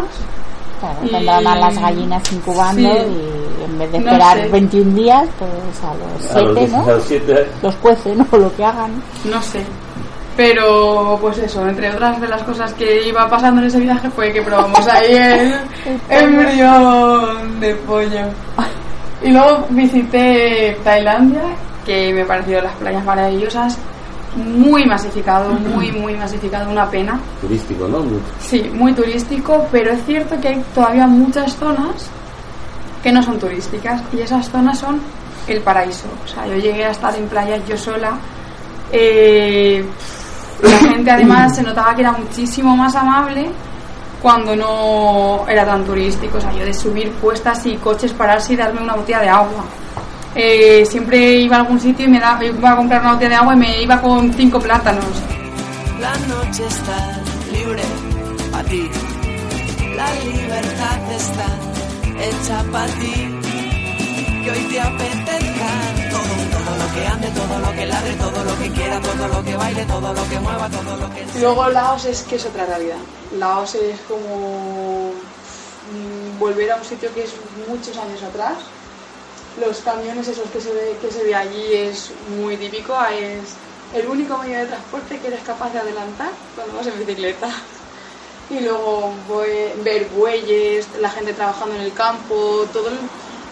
H: Claro,
C: Y-
H: tendrán a las gallinas incubando
C: Sí.
H: y en vez de
C: No
H: esperar
C: sé.
H: 21 días, pues a los
E: A los
H: 7, ¿no?
E: a los siete.
H: Los cuecen o lo que hagan.
C: No sé. Pero, pues eso, entre otras de las cosas que iba pasando en ese viaje fue que probamos ahí el embrión de pollo. Y luego visité Tailandia, que me parecieron las playas maravillosas, muy masificado, muy, muy masificado, una pena.
E: Turístico, ¿no?
C: Sí, muy turístico, pero es cierto que hay todavía muchas zonas que no son turísticas y esas zonas son el paraíso. O sea, yo llegué a estar en playas yo sola, eh, La gente además se notaba que era muchísimo más amable cuando no era tan turístico, o sea, yo de subir puestas y coches, pararse y darme una botella de agua. Eh, siempre iba a algún sitio y me da- iba a comprar una botella de agua y me iba con cinco plátanos.
B: La noche está libre para ti. La libertad está hecha para ti. Que hoy te apetezca que ladre, todo lo que quiera, todo lo que baile, todo lo que mueva, todo lo que...
C: Luego Laos es que es otra realidad. Laos es como mm, volver a un sitio que es muchos años atrás. Los camiones esos que se ve, que se ve allí es muy típico. Es el único medio de transporte que eres capaz de adelantar cuando vas en bicicleta. Y luego ver bueyes, la gente trabajando en el campo, todo el-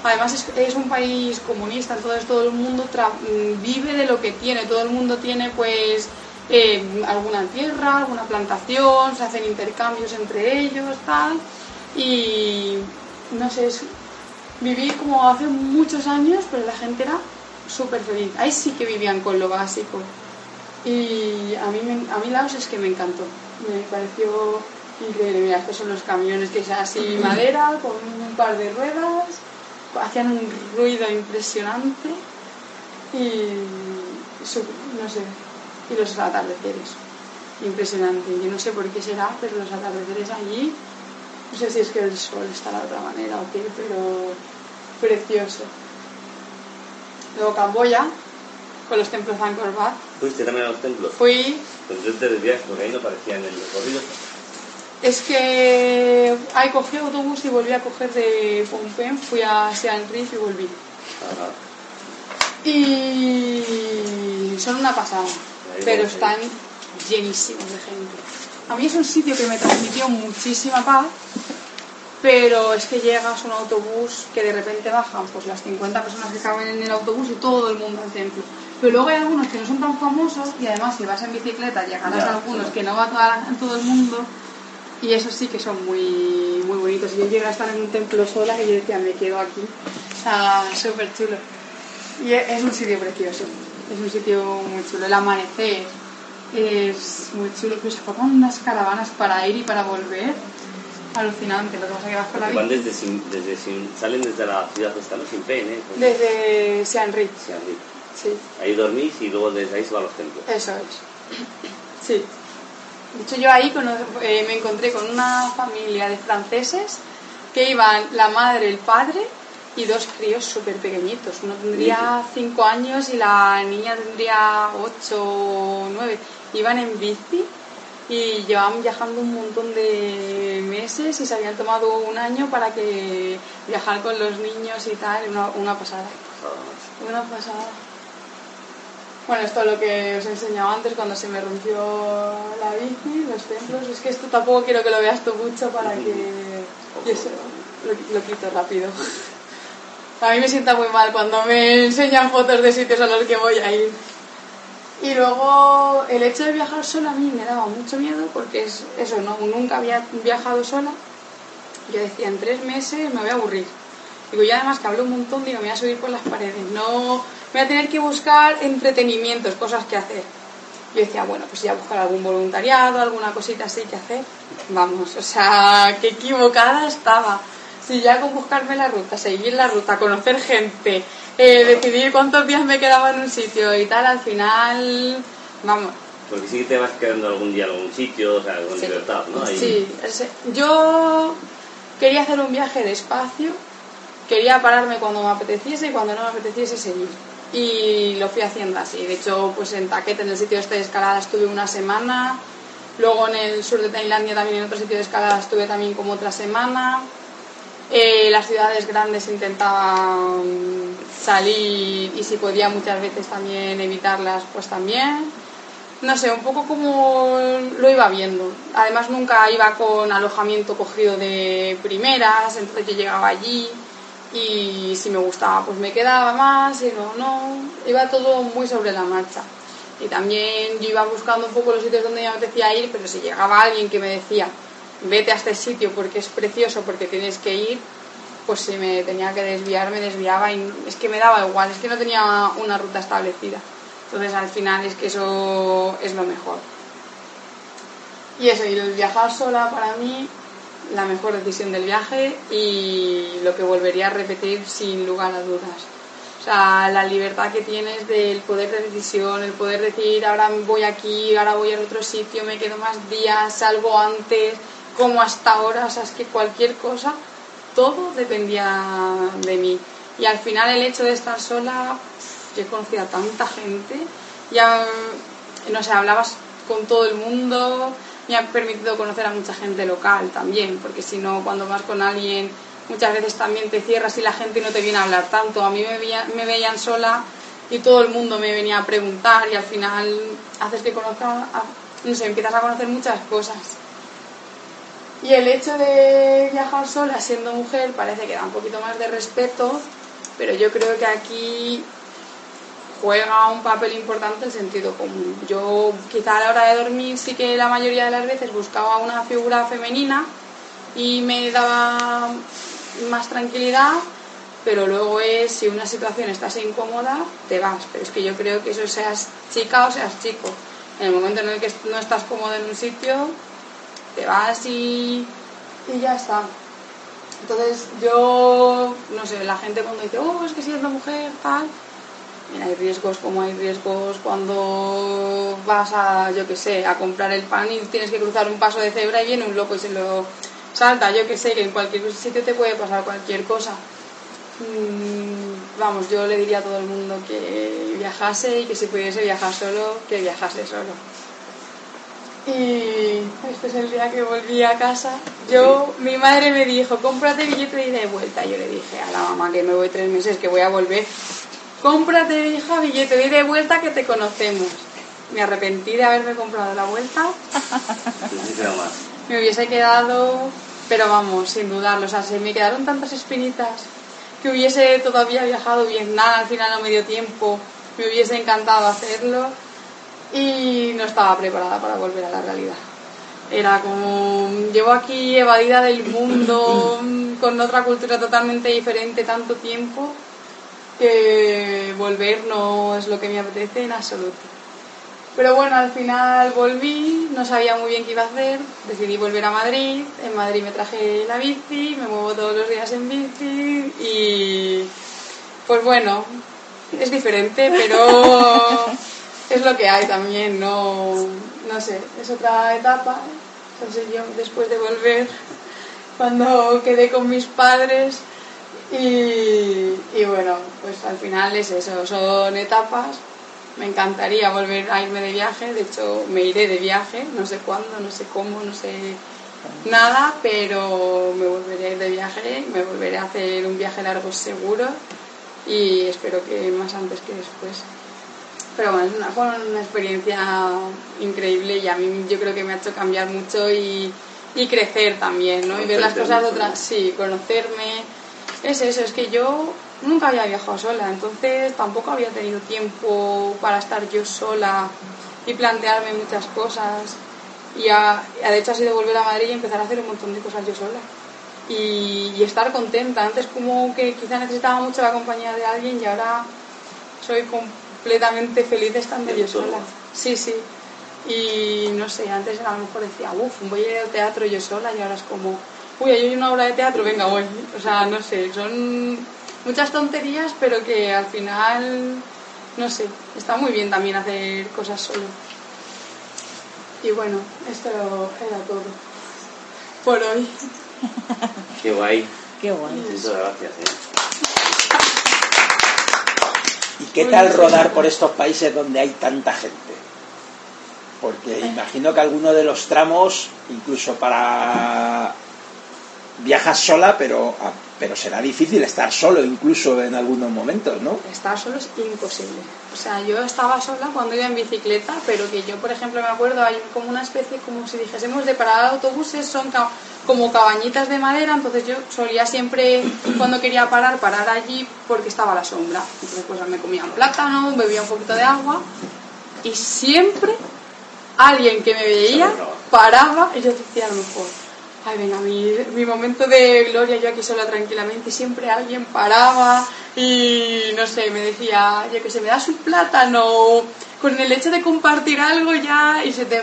C: Además es, es un país comunista, entonces todo el mundo tra- mm, vive de lo que tiene, todo el mundo tiene pues eh, alguna tierra, alguna plantación, se hacen intercambios entre ellos, tal. Y no sé, es, viví como hace muchos años, pero la gente era súper feliz. Ahí sí que vivían con lo básico. Y a mí, me- a mí Laos es que me encantó. Me pareció increíble. Mira, estos son los camiones que es así madera, con un par de ruedas. Hacían un ruido impresionante. Y su- no sé. Y los atardeceres. Impresionante. Yo no sé por qué será, pero los atardeceres allí. No sé si es que el sol está de otra manera o qué, pero precioso. Luego Camboya, con los templos de Angkor Wat.
E: ¿Fuiste también a los templos?
C: Fui,
E: Pues yo te desvías porque ahí no parecía en el recorrido.
C: Es que ahí cogí autobús y volví a coger de Phnom Penh, fui a Siem Reap y volví.
E: Ajá.
C: Y son una pasada,
E: Ahí
C: pero están llenísimos de gente. A mí es un sitio que me transmitió muchísima paz, pero es que llegas a un autobús que de repente bajan pues las 50 personas que caben en el autobús y todo el mundo al templo. Pero luego hay algunos que no son tan famosos y además si vas en bicicleta llegarás
E: Ya,
C: a algunos que no va todo el mundo y esos sí que son muy, muy bonitos. Yo llegué a estar en un templo sola y yo decía, me quedo aquí. O sea, súper chulo. Y e- es un sitio precioso, es un sitio muy chulo. El amanecer es muy chulo, pero se forman unas caravanas para ir y para volver. Alucinante, lo que pasa es que vas con la
E: van desde, Sin- desde Sin- salen desde la ciudad esta, ¿no? Sin Pen, ¿eh?
C: Desde Reap,
E: Sí, Ahí dormís y luego desde ahí se van a los templos.
C: eso es. Sí. De hecho, yo ahí eh, me encontré con una familia de franceses que iban la madre, el padre y dos críos súper pequeñitos. Uno tendría cinco años y la niña tendría ocho o nueve. Iban en bici y llevaban viajando un montón de meses y se habían tomado un año para que viajar con los niños y tal. Una, una pasada. Una pasada. Bueno, esto es lo que os he enseñado antes cuando se me rompió la bici, los templos. Es que esto tampoco quiero que lo veas tú mucho para que... y eso lo, lo quito rápido. A mí me sienta muy mal cuando me enseñan fotos de sitios a los que voy a ir. Y luego el hecho de viajar sola a mí me daba mucho miedo porque es eso, no, nunca había viajado sola. Yo decía, en tres meses me voy a aburrir. Digo, y además que hablo un montón, digo, me voy a subir por las paredes. No, voy a tener que buscar entretenimientos, cosas que hacer. Yo decía, bueno, pues ya buscar algún voluntariado, alguna cosita así que hacer. Vamos, o sea, qué equivocada estaba. Si ya con buscarme la ruta, seguir la ruta, conocer gente, eh, decidir cuántos días me quedaba en un sitio y tal, al final, vamos,
E: Porque sí que te vas quedando algún día en algún sitio, o sea, con
C: Sí.
E: libertad, ¿no? Ahí-
C: Sí, yo quería hacer un viaje despacio, quería pararme cuando me apeteciese y cuando no me apeteciese seguir. Y lo fui haciendo así. De hecho, pues en Taquete, en el sitio este de escalada, estuve una semana. Luego en el sur de Tailandia, también en otro sitio de escalada, estuve también como otra semana. Eh, las ciudades grandes intentaba mm, salir y si podía muchas veces también evitarlas, pues también. No sé, un poco como lo iba viendo. Además nunca iba con alojamiento cogido de primeras, entonces yo llegaba allí y si me gustaba pues me quedaba más, y no, no, iba todo muy sobre la marcha. Y también yo iba buscando un poco los sitios donde me apetecía ir, pero si llegaba alguien que me decía, vete a este sitio porque es precioso, porque tienes que ir, pues si me tenía que desviar, me desviaba y es que me daba igual, es que no tenía una ruta establecida. Entonces al final es que eso es lo mejor. Y eso, y el viajar sola para mí, la mejor decisión del viaje y lo que volvería a repetir sin lugar a dudas. O sea, la libertad que tienes del poder de decisión, el poder decir ahora voy aquí, ahora voy al otro sitio, me quedo más días, salgo antes, como hasta ahora, o sea, es que cualquier cosa, todo dependía de mí. Y al final el hecho de estar sola, yo he conocido a tanta gente, ya, no sé, hablabas con todo el mundo, me ha permitido conocer a mucha gente local también, porque si no, cuando vas con alguien, muchas veces también te cierras y la gente no te viene a hablar tanto. A mí me veían, me veían sola y todo el mundo me venía a preguntar y al final haces que conozca, a- no sé, empiezas a conocer muchas cosas. Y el hecho de viajar sola siendo mujer parece que da un poquito más de respeto, pero yo creo que aquí juega un papel importante el sentido común. Yo quizá a la hora de dormir sí que la mayoría de las veces buscaba una figura femenina y me daba más tranquilidad, pero luego es si una situación estás incómoda, te vas. Pero es que yo creo que eso seas chica o seas chico. En el momento en el que no estás cómodo en un sitio, te vas y, y ya está. Entonces yo, no sé, la gente cuando dice, oh, es que siendo mujer, tal, hay riesgos como hay riesgos cuando vas a, yo qué sé, a comprar el pan y tienes que cruzar un paso de cebra y viene un loco y se lo salta. Yo qué sé, que en cualquier sitio te puede pasar cualquier cosa. Mm, Vamos, yo le diría a todo el mundo que viajase y que si pudiese viajar solo, que viajase solo. Y este es el día que volví a casa. Yo, mi madre me dijo, cómprate billete de ida y vuelta. Yo le dije a la mamá que me voy tres meses, que voy a volver. Cómprate, hija, billete de ida y vuelta que te conocemos. Me arrepentí de haberme comprado la vuelta. Me hubiese quedado, pero vamos, sin dudarlo. O sea, se me quedaron tantas espinitas que hubiese todavía viajado Vietnam, al final no me dio tiempo. Me hubiese encantado hacerlo y no estaba preparada para volver a la realidad. Era como, llevo aquí evadida del mundo, con otra cultura totalmente diferente tanto tiempo, que volver no es lo que me apetece en absoluto. Pero bueno, al final volví, no sabía muy bien qué iba a hacer, decidí volver a Madrid, en Madrid me traje la bici, me muevo todos los días en bici y pues bueno, es diferente, pero es lo que hay también, no, no sé, es otra etapa, sé yo, después de volver, cuando quedé con mis padres y, y bueno, pues al final es eso, son etapas. Me encantaría volver a irme de viaje, de hecho me iré de viaje, no sé cuándo, no sé cómo, no sé nada, pero me volveré a ir de viaje, me volveré a hacer un viaje largo seguro y espero que más antes que después. Pero bueno, es una, fue una experiencia increíble y a mí yo creo que me ha hecho cambiar mucho y, y crecer también, ¿no? Y ver las cosas de otras, sí, conocerme. Es eso, es que yo nunca había viajado sola, entonces tampoco había tenido tiempo para estar yo sola y plantearme muchas cosas. Y a- de hecho ha sido volver a Madrid y empezar a hacer un montón de cosas yo sola. Y, y estar contenta. Antes como que quizá necesitaba mucho la compañía de alguien y ahora soy completamente feliz estando yo sola. Sí, sí. Y no sé, antes a lo mejor decía, uff, voy a ir al teatro yo sola y ahora es como, uy, hay una obra de teatro, venga, voy. O sea, no sé, son muchas tonterías, pero que al final, no sé, está muy bien también hacer cosas solo. Y bueno, esto era todo por hoy.
E: Qué guay.
H: Qué guay.
E: Muchas gracias. ¿eh?
A: ¿Y qué tal rodar por estos países donde hay tanta gente? Porque imagino que alguno de los tramos, incluso para viajas sola, pero, ah, pero será difícil estar solo incluso en algunos momentos, ¿no?
C: Estar solo es imposible. O sea, yo estaba sola cuando iba en bicicleta, pero que yo, por ejemplo, me acuerdo, hay como una especie, como si dijésemos, de parada de autobuses, son como cabañitas de madera, entonces yo solía siempre, cuando quería parar, parar allí porque estaba a la sombra. Entonces, pues me comía un plátano, bebía un poquito de agua y siempre alguien que me veía paraba y yo decía a lo mejor, ay venga, mi, mi momento de gloria, yo aquí sola tranquilamente siempre alguien paraba y no sé, me decía, yo que se me das un plátano, con el hecho de compartir algo ya y se te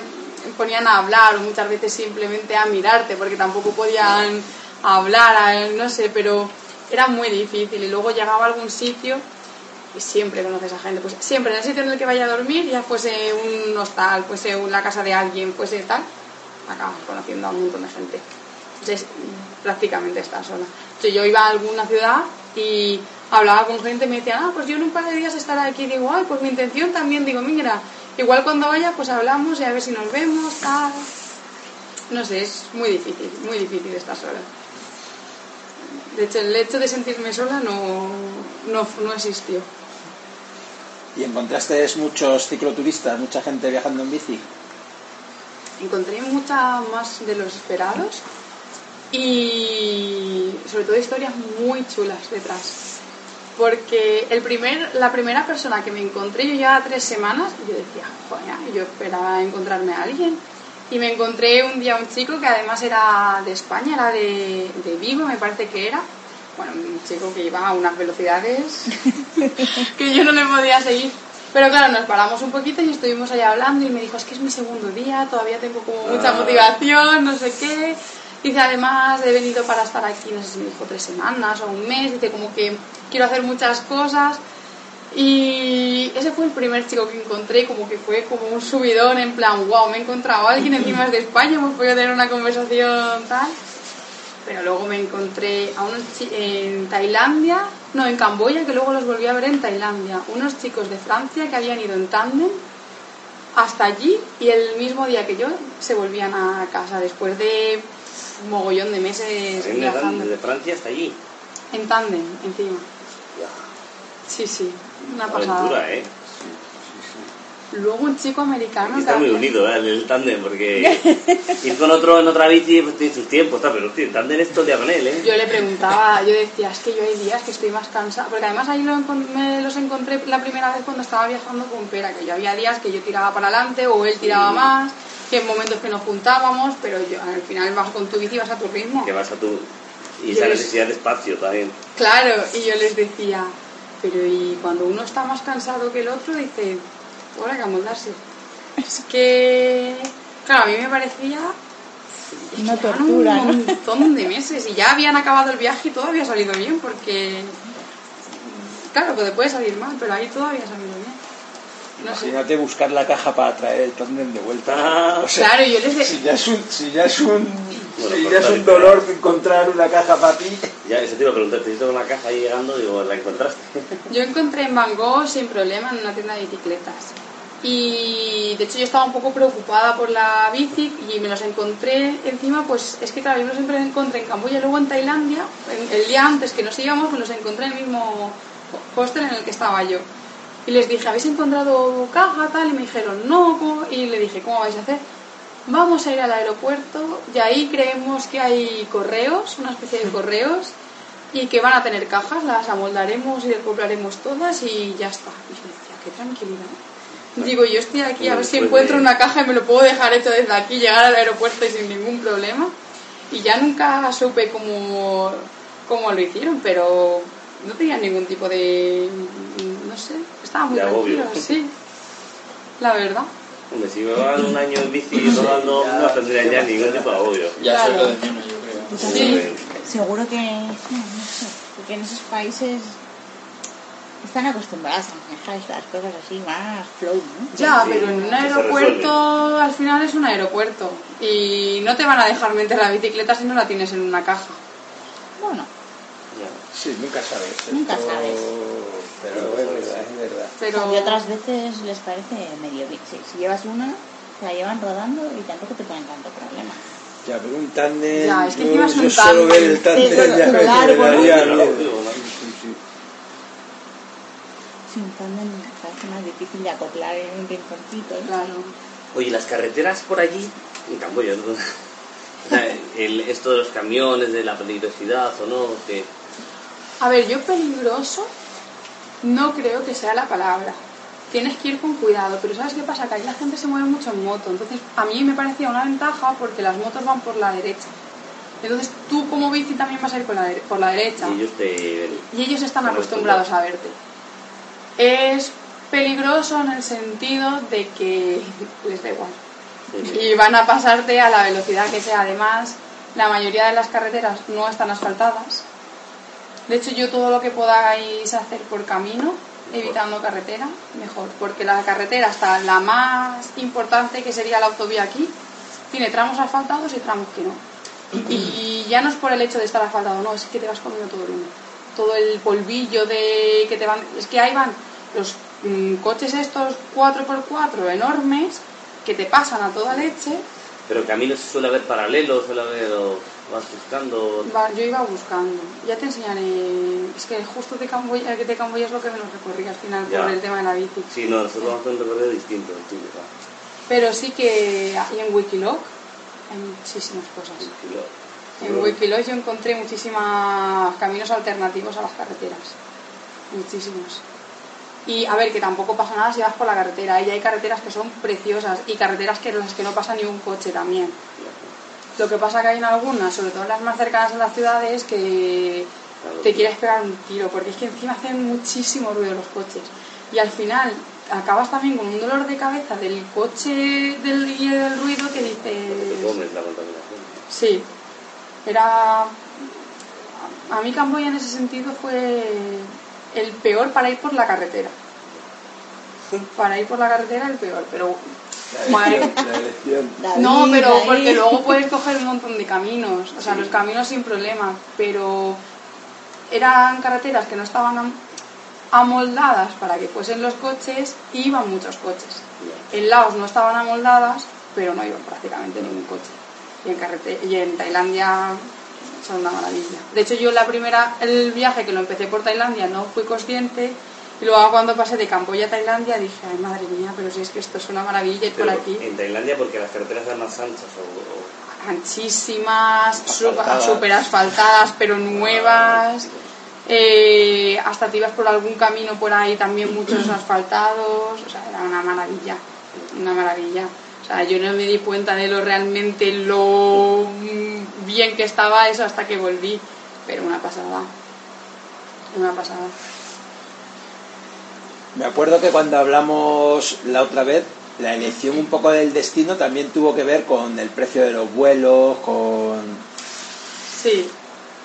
C: ponían a hablar o muchas veces simplemente a mirarte porque tampoco podían hablar, no sé, pero era muy difícil y luego llegaba a algún sitio y siempre conoces a gente, pues siempre en el sitio en el que vaya a dormir, ya fuese un hostal, fuese la casa de alguien, fuese tal, acabas conociendo a un montón de gente. Entonces, prácticamente estás sola. Entonces, yo iba a alguna ciudad y hablaba con gente y me decían, ah, pues yo en un par de días estaré aquí. Digo, ay, pues mi intención también, digo, mira, igual cuando vaya, pues hablamos y a ver si nos vemos, tal. No sé, es muy difícil, muy difícil estar sola. De hecho, el hecho de sentirme sola no, no, no existió.
F: ¿Y encontraste muchos cicloturistas, mucha gente viajando en bici?
C: Encontré mucha más de los esperados y sobre todo historias muy chulas detrás. Porque el primer, la primera persona que me encontré, yo llevaba tres semanas, y yo decía, joder, yo esperaba encontrarme a alguien. Y me encontré un día un chico que además era de España, era de, de Vigo, me parece que era. Bueno, un chico que iba a unas velocidades que yo no le podía seguir. Pero claro, nos paramos un poquito y estuvimos allá hablando y me dijo, es que es mi segundo día, todavía tengo como mucha
E: Ah.
C: motivación, no sé qué. Dice, además he venido para estar aquí, no sé si me dijo tres semanas o un mes, dice como que quiero hacer muchas cosas. Y ese fue el primer chico que encontré, como que fue como un subidón en plan, wow, me he encontrado a alguien encima de España, hemos podido tener una conversación tal. Pero luego me encontré a unos en Tailandia, no, en Camboya, que luego los volví a ver en Tailandia, unos chicos de Francia que habían ido en tándem hasta allí y el mismo día que yo se volvían a casa después de un mogollón de meses viajando.
E: desde Francia hasta allí.
C: En tándem, encima. Sí, sí, una pasada.
E: ¿eh?
C: Luego un chico americano
E: Aquí está muy
C: había-
E: unido, ¿eh? El tándem, porque ir con otro en otra bici pues tiene sus tiempos, tal, pero el tándem es todo él, ¿eh?
C: Yo le preguntaba, yo decía, es que yo hay días que estoy más cansada, porque además ahí lo me los encontré la primera vez cuando estaba viajando con Pera, que yo había días que yo tiraba para adelante o él tiraba más, que en momentos que nos juntábamos, pero yo al final vas con tu bici vas a tu ritmo.
E: Que vas a tu... Y
C: Yo
E: esa
C: les-
E: necesidad de espacio también.
C: Claro, y yo les decía, pero y cuando uno está más cansado que el otro, dice, ahora que amoldarse. Es que, claro, a mí me parecía
H: Una tortura,
C: un
H: ¿no?
C: montón de meses y ya habían acabado el viaje y todo había salido bien porque claro que puede salir mal pero ahí todo había salido bien
F: Imagínate buscar la caja para traer el tándem de vuelta.
E: Ah.
F: O sea,
C: claro yo les de-
F: si ya es un, si ya es un,
E: Bueno,
F: si
E: pues
F: ya es un dolor encontrar una caja para ti.
E: Ya, eso te iba a preguntar, te hizo una caja ahí llegando, digo, ¿la encontraste?
C: yo encontré en Van Gogh sin problema en una tienda de bicicletas y de hecho yo estaba un poco preocupada por la bici y me los encontré encima pues es que claro yo me los siempre encontré en Camboya y luego en Tailandia en- el día antes que nos íbamos me los encontré en el mismo hostel en el que estaba yo y les dije ¿habéis encontrado caja tal? y me dijeron no ¿cómo?". y le dije ¿cómo vais a hacer? vamos a ir al aeropuerto y ahí creemos que hay correos una especie de correos y que van a tener cajas, las amoldaremos y compraremos todas y ya está. Y yo decía, qué tranquilidad. Digo, yo estoy aquí a ver si
E: Después
C: encuentro
E: de-
C: una caja y me lo puedo dejar hecho desde aquí, llegar al aeropuerto y sin ningún problema. Y ya nunca supe cómo, cómo lo hicieron, pero no tenía ningún tipo de... no sé, estaba muy tranquilo, sí. La verdad.
E: Hombre, si me van un año en bici rodando, no tendrían ya ningún tipo de agobio.
F: Ya
C: Claro.
F: se lo de menos, yo creo.
C: Sí.
H: seguro que, no, no sé, porque en esos países están acostumbrados a manejar las cosas así más flow, ¿no?
C: Ya,
E: Sí,
C: pero en un aeropuerto al final es un aeropuerto y no te van a dejar meter la bicicleta si no la tienes en una caja.
H: Bueno.
F: Sí, nunca sabes.
H: Nunca
F: esto-
H: sabes.
F: Pero es verdad, es verdad.
C: Pero
H: y otras veces les parece medio bien. Sí, si llevas una, te la llevan rodando y tampoco te ponen tanto problema.
F: Ya, pero un tándem.
C: Ya, es que
F: yo- yo solo ver el tándem
H: Sí,
F: ya me
H: largo, ¿no?
F: daría
E: ¿no?
F: Sí, sí.
H: Sí, un tándem me parece más difícil de acoplar en un rinconcito. ¿eh?
C: claro.
E: Oye, las carreteras por allí, en Camboya, ¿no? O sea, el, esto de los camiones, de la peligrosidad o no, que
C: A ver, yo peligroso no creo que sea la palabra. Tienes que ir con cuidado, pero ¿sabes qué pasa? Que ahí la gente se mueve mucho en moto. Entonces, a mí me parecía una ventaja porque las motos van por la derecha. Entonces, tú como bici también vas a ir por la, dere- por la derecha.
E: y ellos te...
C: y ellos están
E: Están
C: acostumbrados a verte. Es peligroso en el sentido de que les da igual. y van a pasarte a la velocidad que sea. Además, la mayoría de las carreteras no están asfaltadas. De hecho, yo todo lo que podáis hacer por camino, evitando carretera, mejor. Porque la carretera, hasta la más importante, que sería la autovía aquí, tiene tramos asfaltados y tramos que no. Y ya no es por el hecho de estar asfaltado, no, es que te vas comiendo todo el humo. Todo el polvillo de que te van. Es que ahí van los mm, coches estos 4x4 enormes que te pasan a toda leche.
E: Pero caminos suele haber paralelos, suele haber. Vas buscando.
C: Va, yo iba buscando. Ya te enseñaré. Es que justo de Camboya, de Camboya es lo que menos recorrí al final
E: Ya.
C: por el tema de la bici.
E: Sí, no, nosotros vamos a hacer un recorrido distinto. sí, claro.
C: Pero sí que y en Wikiloc hay muchísimas cosas. En Wikiloc yo encontré muchísimos caminos alternativos a las carreteras. Muchísimos. Y a ver, que tampoco pasa nada si vas por la carretera. Y hay carreteras que son preciosas y carreteras que en las que no pasa ni un coche también. Lo que pasa que hay en algunas, sobre todo en las más cercanas a las ciudades, que te quieres pegar un tiro, porque es que encima hacen muchísimo ruido los coches. Y al final acabas también con un dolor de cabeza del coche del, y del ruido que dices...
E: comes la contaminación.
C: Sí, era... A mí Camboya en ese sentido fue el peor para ir por la carretera. Para ir por la carretera el peor, pero... Madre-
A: La elección.
C: no, pero
H: David,
C: porque luego puedes coger un montón de caminos, o sea, los caminos sin problema, pero eran carreteras que no estaban am- amoldadas para que fuesen los coches y iban muchos coches. En Laos no estaban amoldadas, pero no iba prácticamente ningún coche. Y en, y en Tailandia son una maravilla. De hecho, yo la primera, el viaje que lo empecé por Tailandia no fui consciente. Y luego cuando pasé de Camboya a Tailandia dije, ay madre mía, pero si es que esto es una maravilla ir por aquí
E: en Tailandia porque las carreteras eran más anchas o, o-
C: anchísimas, súper asfaltadas, pero nuevas. Eh, hasta te ibas por algún camino por ahí también muchos asfaltados. O sea, era una maravilla, una maravilla. O sea, yo no me di cuenta de lo realmente lo bien que estaba eso hasta que volví. Pero una pasada, una pasada.
F: Me acuerdo que cuando hablamos la otra vez, la elección un poco del destino también tuvo que ver con el precio de los vuelos, con...
C: Sí,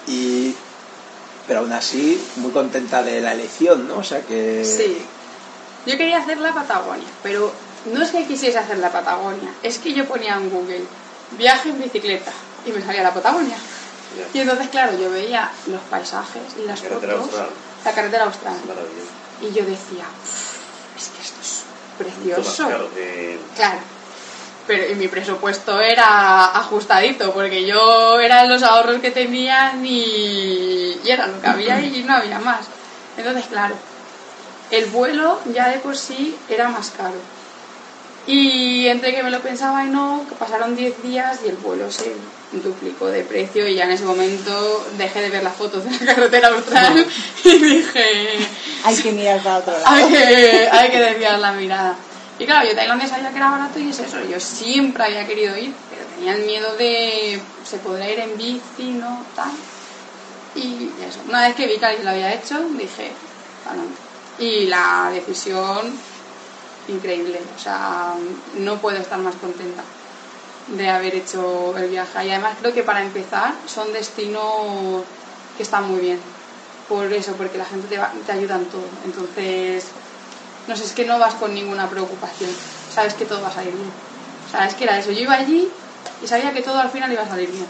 F: Y... Pero aún así, muy contenta de la elección, ¿no? O sea que...
C: Sí. Yo quería hacer la Patagonia, pero no es que quisiese hacer la Patagonia, es que yo ponía en Google viaje en bicicleta y me salía la Patagonia. Y entonces, claro, yo veía los paisajes y las
E: Carretera
C: fotos,
E: austral.
C: la carretera austral. Y yo decía, "Uf, es que esto es precioso.
E: que...
C: Claro. Pero y mi presupuesto era ajustadito, porque yo eran los ahorros que tenía y, y era lo que había y no había más. Entonces, claro, el vuelo ya de por sí era más caro. Y entre que me lo pensaba y no, que pasaron 10 días y el vuelo se duplicó de precio y ya en ese momento dejé de ver las fotos de la carretera austral y dije,
H: Hay que mirar para otro lado.
C: hay que, hay que desviar la mirada. Y claro, yo Tailandia sabía que era barato y es eso, yo siempre había querido ir, pero tenía el miedo de se podrá ir en bici, no, tal. Y eso, una vez que vi que alguien lo había hecho, dije. Y la decisión, increíble, o sea, no puedo estar más contenta de haber hecho el viaje. Y además creo que para empezar son destinos que están muy bien. Por eso, porque la gente te, va- te ayuda en todo. Entonces, no sé, es que no vas con ninguna preocupación. Sabes que todo va a salir bien. Sabes que era eso. Yo iba allí y sabía que todo al final iba a salir bien.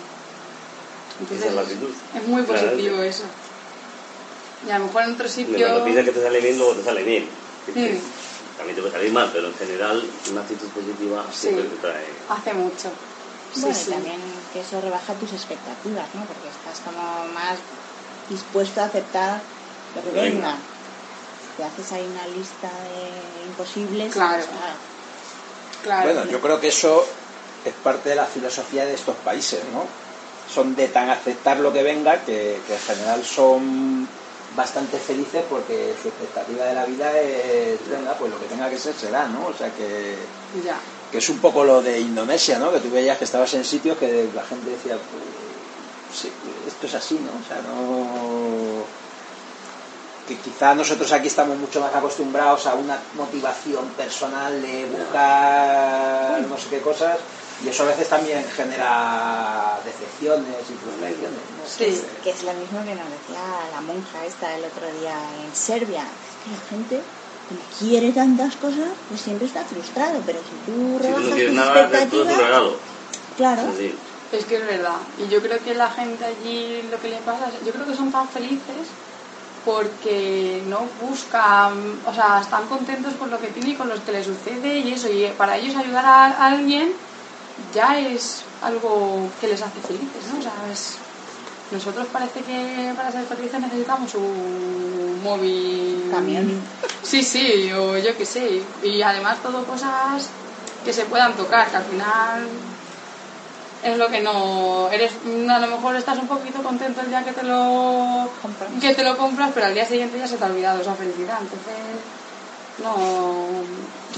E: Esa es la
C: es muy
E: Claro,
C: positivo eso. Y a lo mejor en otro
E: Cuando
C: sitio...
E: piensas que te sale bien, luego te sale bien.
C: Mm.
E: También te puede salir mal, pero en general una actitud positiva
C: Sí.
E: siempre te trae...
C: Hace mucho. Sí,
H: Bueno,
C: sí.
H: y también que eso rebaja tus expectativas, ¿no? Porque estás como más dispuesto a aceptar lo que
E: Venga.
H: venga. Te haces ahí una lista de imposibles.
C: Claro.
H: pues, ah,
C: Claro.
F: Bueno, yo creo que eso es parte de la filosofía de estos países, ¿no? Son de tan aceptar lo que venga que, que en general son bastante felices porque su expectativa de la vida es, venga, pues lo que tenga que ser será, ¿no? O sea que,
C: Ya.
F: que es un poco lo de Indonesia, ¿no? Que tú veías que estabas en sitios que la gente decía, pues, sí, esto es así, ¿no? O sea, no... que quizá nosotros aquí estamos mucho más acostumbrados a una motivación personal de buscar no sé qué cosas y eso a veces también genera decepciones y frustraciones. ¿no?
H: Sí. Que es lo mismo que nos decía la monja esta el otro día en Serbia. Es que la gente como quiere tantas cosas, pues siempre está frustrado. Pero si tú
E: Si tú
H: rebajas
E: no
H: tus
E: nada,
H: expectativas,
E: regalo.
H: claro,
E: Es decir,
C: Es que es verdad. Y yo creo que la gente allí lo que le pasa, es- yo creo que son tan felices porque no buscan, o sea, están contentos con lo que tienen y con lo que les sucede y eso. Y para ellos ayudar a, a alguien ya es algo que les hace felices, ¿no? O sea, es- nosotros parece que para ser felices necesitamos un móvil.
H: Camión.
C: Sí, sí, o yo qué sé. Y además todo cosas que se puedan tocar, que al final es lo que no eres a lo mejor estás un poquito contento el día que te lo que te lo compras pero al día siguiente ya se te ha olvidado esa felicidad entonces no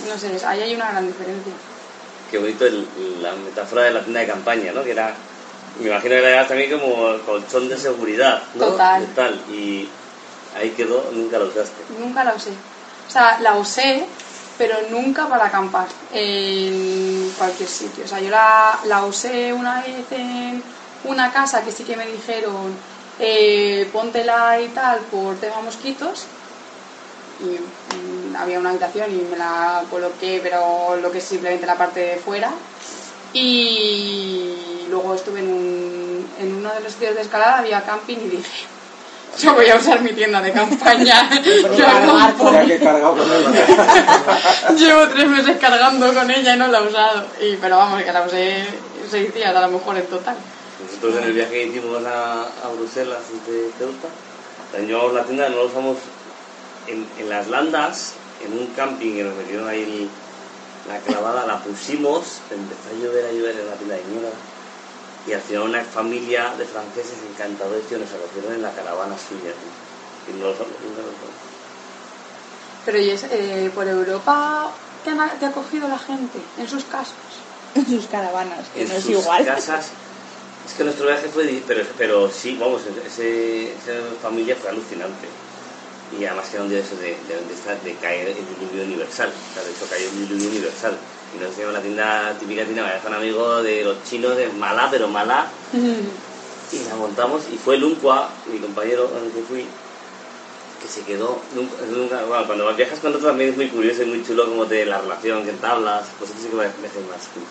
C: no sé ahí hay una gran diferencia
E: qué bonito el- la metáfora de la tienda de campaña, ¿no? Que era, me imagino que era también como colchón de seguridad, ¿no?
C: Total.
E: Tal, y ahí quedó, nunca lo usaste.
C: nunca la usé o sea la usé pero nunca para acampar en cualquier sitio o sea yo la, la usé una vez en una casa que sí que me dijeron eh, póntela y tal por tema mosquitos y había una habitación y me la coloqué, pero lo que es simplemente la parte de fuera. Y luego estuve en, un, en uno de los sitios de escalada, había camping y dije, yo voy a usar mi tienda de campaña. Llevo tres meses cargando con ella y no la he usado. Y, pero vamos, que la usé seis días a lo mejor en total.
E: Nosotros en el viaje que hicimos a, a Bruselas desde Ceuta, llevamos la tienda, no la usamos en, en las landas, en un camping que nos metieron ahí el- la clavada, la pusimos, empezó a llover, a llover en la tienda de mierda. Y al final una familia de franceses encantadores tío, nos acogieron en la caravana suya. tío. Y no usamos.
C: Pero y es, eh, por Europa, ¿te, han, te ha cogido la gente en sus casas?
H: en sus caravanas, que
E: en
H: no es
E: sus
H: igual.
E: casas. Es que nuestro viaje fue, pero, pero sí, vamos, ese, esa familia fue alucinante. Y además que era un día de de, de, de, estar- de caer el diluvio universal. O sea, de hecho cayó el diluvio universal. Y nos llevamos la tienda, típica tienda, me un amigo de los chinos, de mala, pero mala. Y la montamos y fue el Uncua, mi compañero con el que fui, que se quedó. Nunca, nunca- bueno, cuando viajas con otro también es muy curioso y muy chulo como te la relación que entablas, pues eso sí que me parece más cool.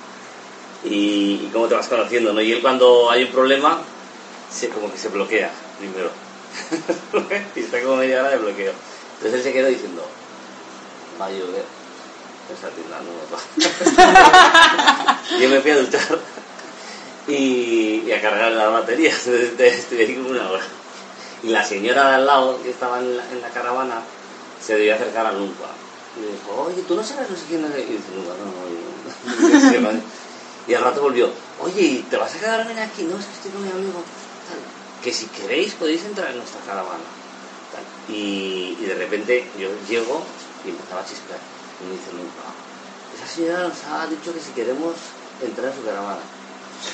E: Y, y cómo te vas conociendo, ¿no? Y él cuando hay un problema, se, como que se bloquea primero. y está como media hora de bloqueo. Entonces él se quedó diciendo, va a llover, nos va. Yo me fui a duchar y, a cargar las baterías. Entonces estuve como una hora. Y la señora de al lado, que estaba en la, la caravana, se debió acercar a Lumpa. Y le dijo, oye, ¿tú no sabes no sé quién es? Y dice, Lumpa, no, no, no". Y al rato volvió, oye, ¿y ¿te vas a quedar aquí? No, es que estoy con mi amigo. Que si queréis podéis entrar en nuestra caravana. Y, de repente yo llego y empezaba a chispear. Y me dice Lumpa, esa señora nos ha dicho que si queremos entrar en su caravana.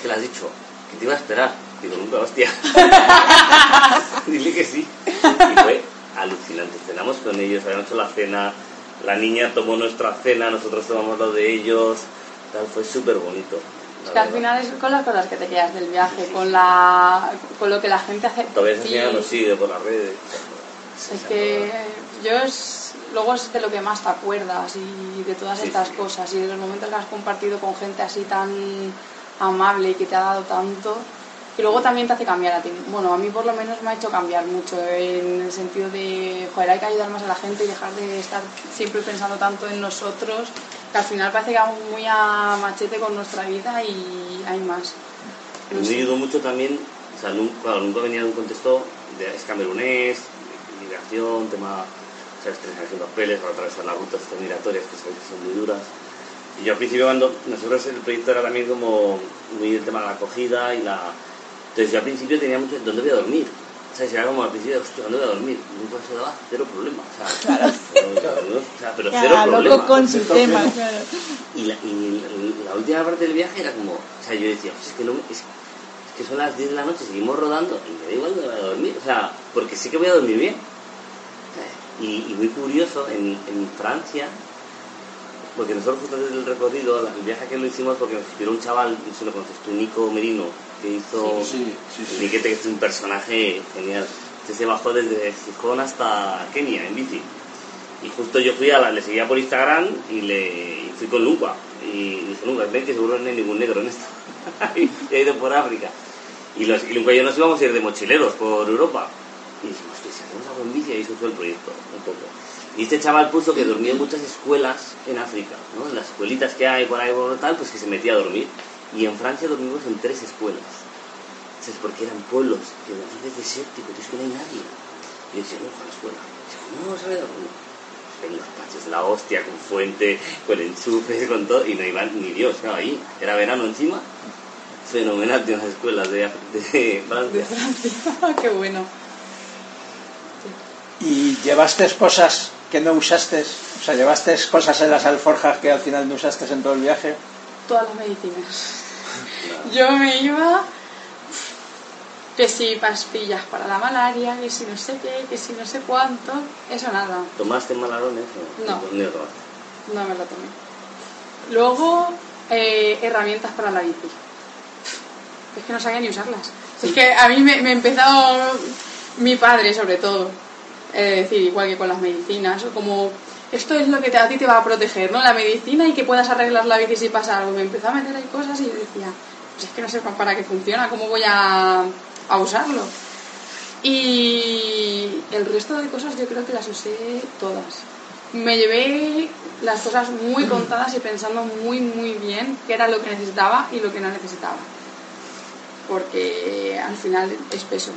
E: ¿Qué le has dicho? Que te iba a esperar. Digo, nunca, hostia. Dile que sí. Y fue alucinante. Cenamos con ellos, habíamos hecho la cena. La niña tomó nuestra cena, nosotros tomamos lo de ellos. Tal, fue súper bonito.
C: Es que al final es con las cosas que te quedas del viaje, con, la, con lo que la gente hace.
E: Todavía
C: ti.
E: señora nos sigue por las redes.
C: Es que yo es, luego es de lo que más te acuerdas y de todas
E: Sí,
C: estas
E: sí.
C: cosas y de los momentos que has compartido con gente así tan amable y que te ha dado tanto. Y luego también te hace cambiar a ti. Bueno, a mí por lo menos me ha hecho cambiar mucho en el sentido de, joder, hay que ayudar más a la gente y dejar de estar siempre pensando tanto en nosotros, que al final parece que vamos muy a machete con nuestra vida y hay más.
E: Me ayudó mucho también, o sea, nunca, nunca venía de un contexto de es camerunés, migración, tema, o sea, estrenación de papeles, para atravesar las rutas migratorias que sabéis que son muy duras. Y yo al principio cuando nosotros el proyecto era también como muy el tema de la acogida y la... Entonces yo al principio tenía mucho, ¿dónde voy a dormir? Sea, era como al principio, hostia, ¿dónde voy a dormir? Nunca se daba cero problema, o sea, pero, o sea, pero cero
H: Ya,
E: problema.
H: loco con su tema, claro.
E: Y la, y la última parte del viaje era como, o sea, yo decía, "Pues es que no es, es que son las 10 de la noche, seguimos rodando y me da igual dónde voy a dormir, o sea, porque sé que voy a dormir bien. Y, y muy curioso, en, en Francia, porque nosotros justo desde el recorrido, el viaje que lo hicimos porque nos inspiró un chaval, no sé si lo conoces tú, Nico Merino, que hizo
I: Sí, sí,
E: que es un personaje genial. Este se bajó desde Gijón hasta Kenia en bici. Y justo yo fui a la, le seguía por Instagram y le y fui con Luca. Y dije, Luca, ven que seguro no hay ningún negro en esto. y he ido por África. Y, los, y Luca y yo nos íbamos a ir de mochileros por Europa. Y dijimos, si hacemos algo en bici, ahí surgió el proyecto, un poco. Y este chaval puso que dormía en muchas escuelas en África, ¿no? En las escuelitas que hay por ahí por tal, pues que se metía a dormir. Y en Francia dormimos en tres escuelas. ¿Sabes? Porque eran pueblos, que Francia es desértico, es que no hay nadie. Y yo decía, no, con la escuela. Y yo, no, vamos a ver, en los paches la hostia, con fuente, con enchufes, con todo, y no iba ni Dios, claro, ahí. Era verano encima. Fenomenal de unas escuelas de, Af- de Francia.
C: Qué bueno.
F: ¿Y llevaste cosas que no usaste? O sea, ¿llevaste cosas en las alforjas que al final no usaste en todo el viaje?
C: Todas las medicinas. Yo me iba que si pastillas para la malaria, que si no sé qué, que si no sé cuánto, eso nada,
E: ¿Tomaste malarones?
C: No.
E: Ni lo tomaste.
C: no me lo tomé. Luego, eh, herramientas para la bici. Es que no sabía ni usarlas. Es que a mí me, me empezó mi padre, sobre todo, es decir, igual que con las medicinas, o como esto es lo que te- a ti te va a proteger, ¿no? La medicina y que puedas arreglar la bici si pasa algo. Me empezó a meter ahí cosas y yo decía, pues es que no sé pa- para qué funciona, ¿cómo voy a, a usarlo? Y el resto de cosas yo creo que las usé todas. Me llevé las cosas muy contadas y pensando muy, muy bien qué era lo que necesitaba y lo que no necesitaba. Porque al final es peso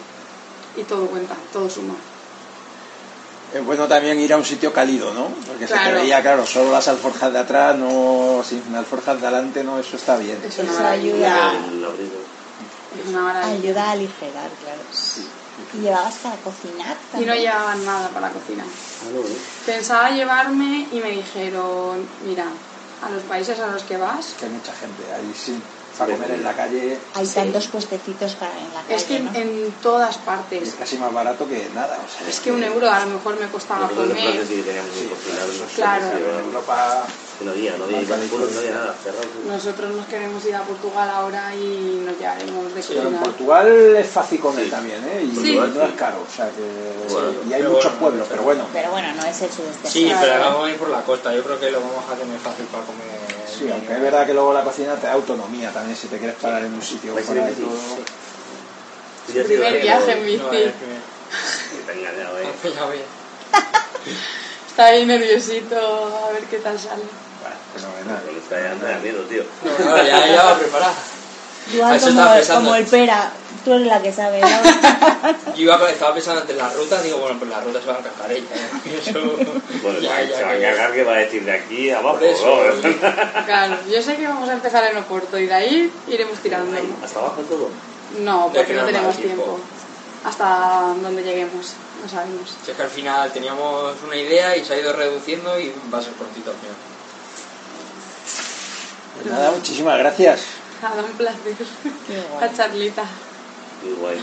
C: y todo cuenta, todo suma.
F: Es bueno también ir a un sitio cálido, ¿no? Porque se te
C: Claro.
F: veía, claro, solo las alforjas de atrás, no sin alforjas de adelante, no, eso está bien.
C: Es una
H: Eso
C: maravilla.
H: ayuda,
C: maravilla.
H: ayuda a aligerar, claro. Y llevabas para cocinar
C: Y no llevaban nada para la cocina.
E: Ah, ¿eh?
C: Pensaba llevarme y me dijeron, mira, a los países a los que vas,
F: Que hay mucha gente ahí, sí. Para comer en la calle
H: Hay
C: Sí.
H: tantos puestecitos para en la calle,
C: es que en,
H: ¿no?
C: en todas
F: es
C: partes.
F: casi más barato que nada. O sea,
C: Es que un euro a lo mejor me costaba
E: Nosotros en Francia
C: comer.
E: sí que teníamos que cocinar.
F: eso es-
C: Claro.
F: en Europa
E: no había, no había, no había nada, cerrado.
C: Nosotros nos queremos ir a Portugal ahora y nos llevaremos de
F: Sí, en
C: cocina.
F: Portugal es fácil comer
E: Sí.
F: también, ¿eh? Y
C: Sí.
F: no es caro, o sea que...
E: Bueno,
F: y hay
J: pero
F: muchos
J: bueno,
F: pueblos, pero bueno.
H: Pero bueno, no es el sudeste.
J: Sí, pero vamos a ir por la costa. Yo creo que lo vamos a tener fácil para comer.
F: Sí, aunque es verdad que luego la cocina te da autonomía también, si te quieres parar en un sitio
E: Vais a
F: por
E: ir en
F: ahí
E: bici.
F: todo.
E: Tú ya has ido,
C: Primer viaje en
J: No,
C: bici. Está ahí nerviosito, a ver qué tal sale.
F: Bueno, fenomenal.
E: Ya miedo, tío.
J: No, no, ya, ya va preparada.
H: Igual
J: Eso
H: como,
J: estaba pensando.
H: como el pera, tú eres la que sabe, ¿no?
J: Yo iba, estaba pensando antes en la ruta, digo, bueno, pues la ruta se va a cascar ella. ¿eh? Eso,
E: Bueno,
J: ya,
E: se
J: ya
E: va a cagar que va a decir de aquí abajo.
J: Por eso,
E: ¿no?
C: Claro, yo sé que vamos a empezar en Oporto y de ahí iremos tirando.
E: Hasta abajo todo.
C: No, porque
J: que
C: no tenemos
J: tiempo.
C: Hasta donde lleguemos, no sabemos.
J: Si es que al final teníamos una idea y se ha ido reduciendo y va a ser cortito al final.
F: Pues nada, muchísimas gracias.
C: Nada, un placer.
H: Qué guay.
C: La charlita.
E: Muy guay.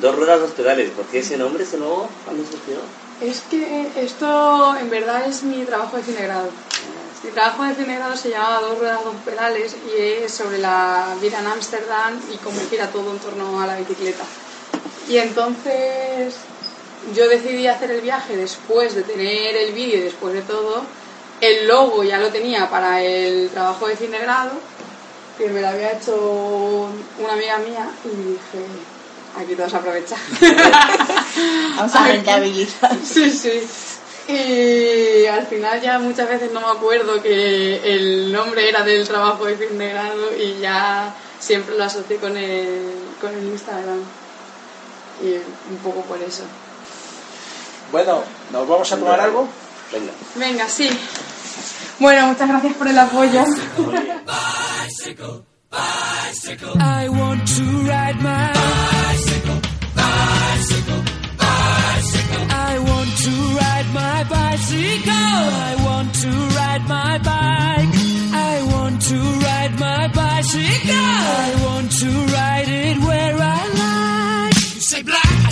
E: Dos ruedas, dos pedales. ¿Por qué ese nombre, ese nuevo? ¿Cuándo surgió?
C: Es que esto en verdad es mi trabajo de fin de grado. Mi trabajo de fin de grado se llamaba Dos ruedas, dos pedales y es sobre la vida en Ámsterdam y cómo gira todo en torno a la bicicleta. Y entonces yo decidí hacer el viaje después de tener el vídeo y después de todo. El logo ya lo tenía para el trabajo de fin de grado, que me lo había hecho una amiga mía y dije, aquí todos aprovechar.
H: Vamos a rentabilizar.
C: Sí, sí. Y al final ya muchas veces no me acuerdo que el nombre era del trabajo de fin de grado y ya siempre lo asocié con el, con el Instagram. Y un poco por eso.
F: Bueno, ¿nos vamos a tomar algo?
E: Venga.
C: Venga, sí. Bueno, muchas gracias por el apoyo.
K: I want to ride it where I like.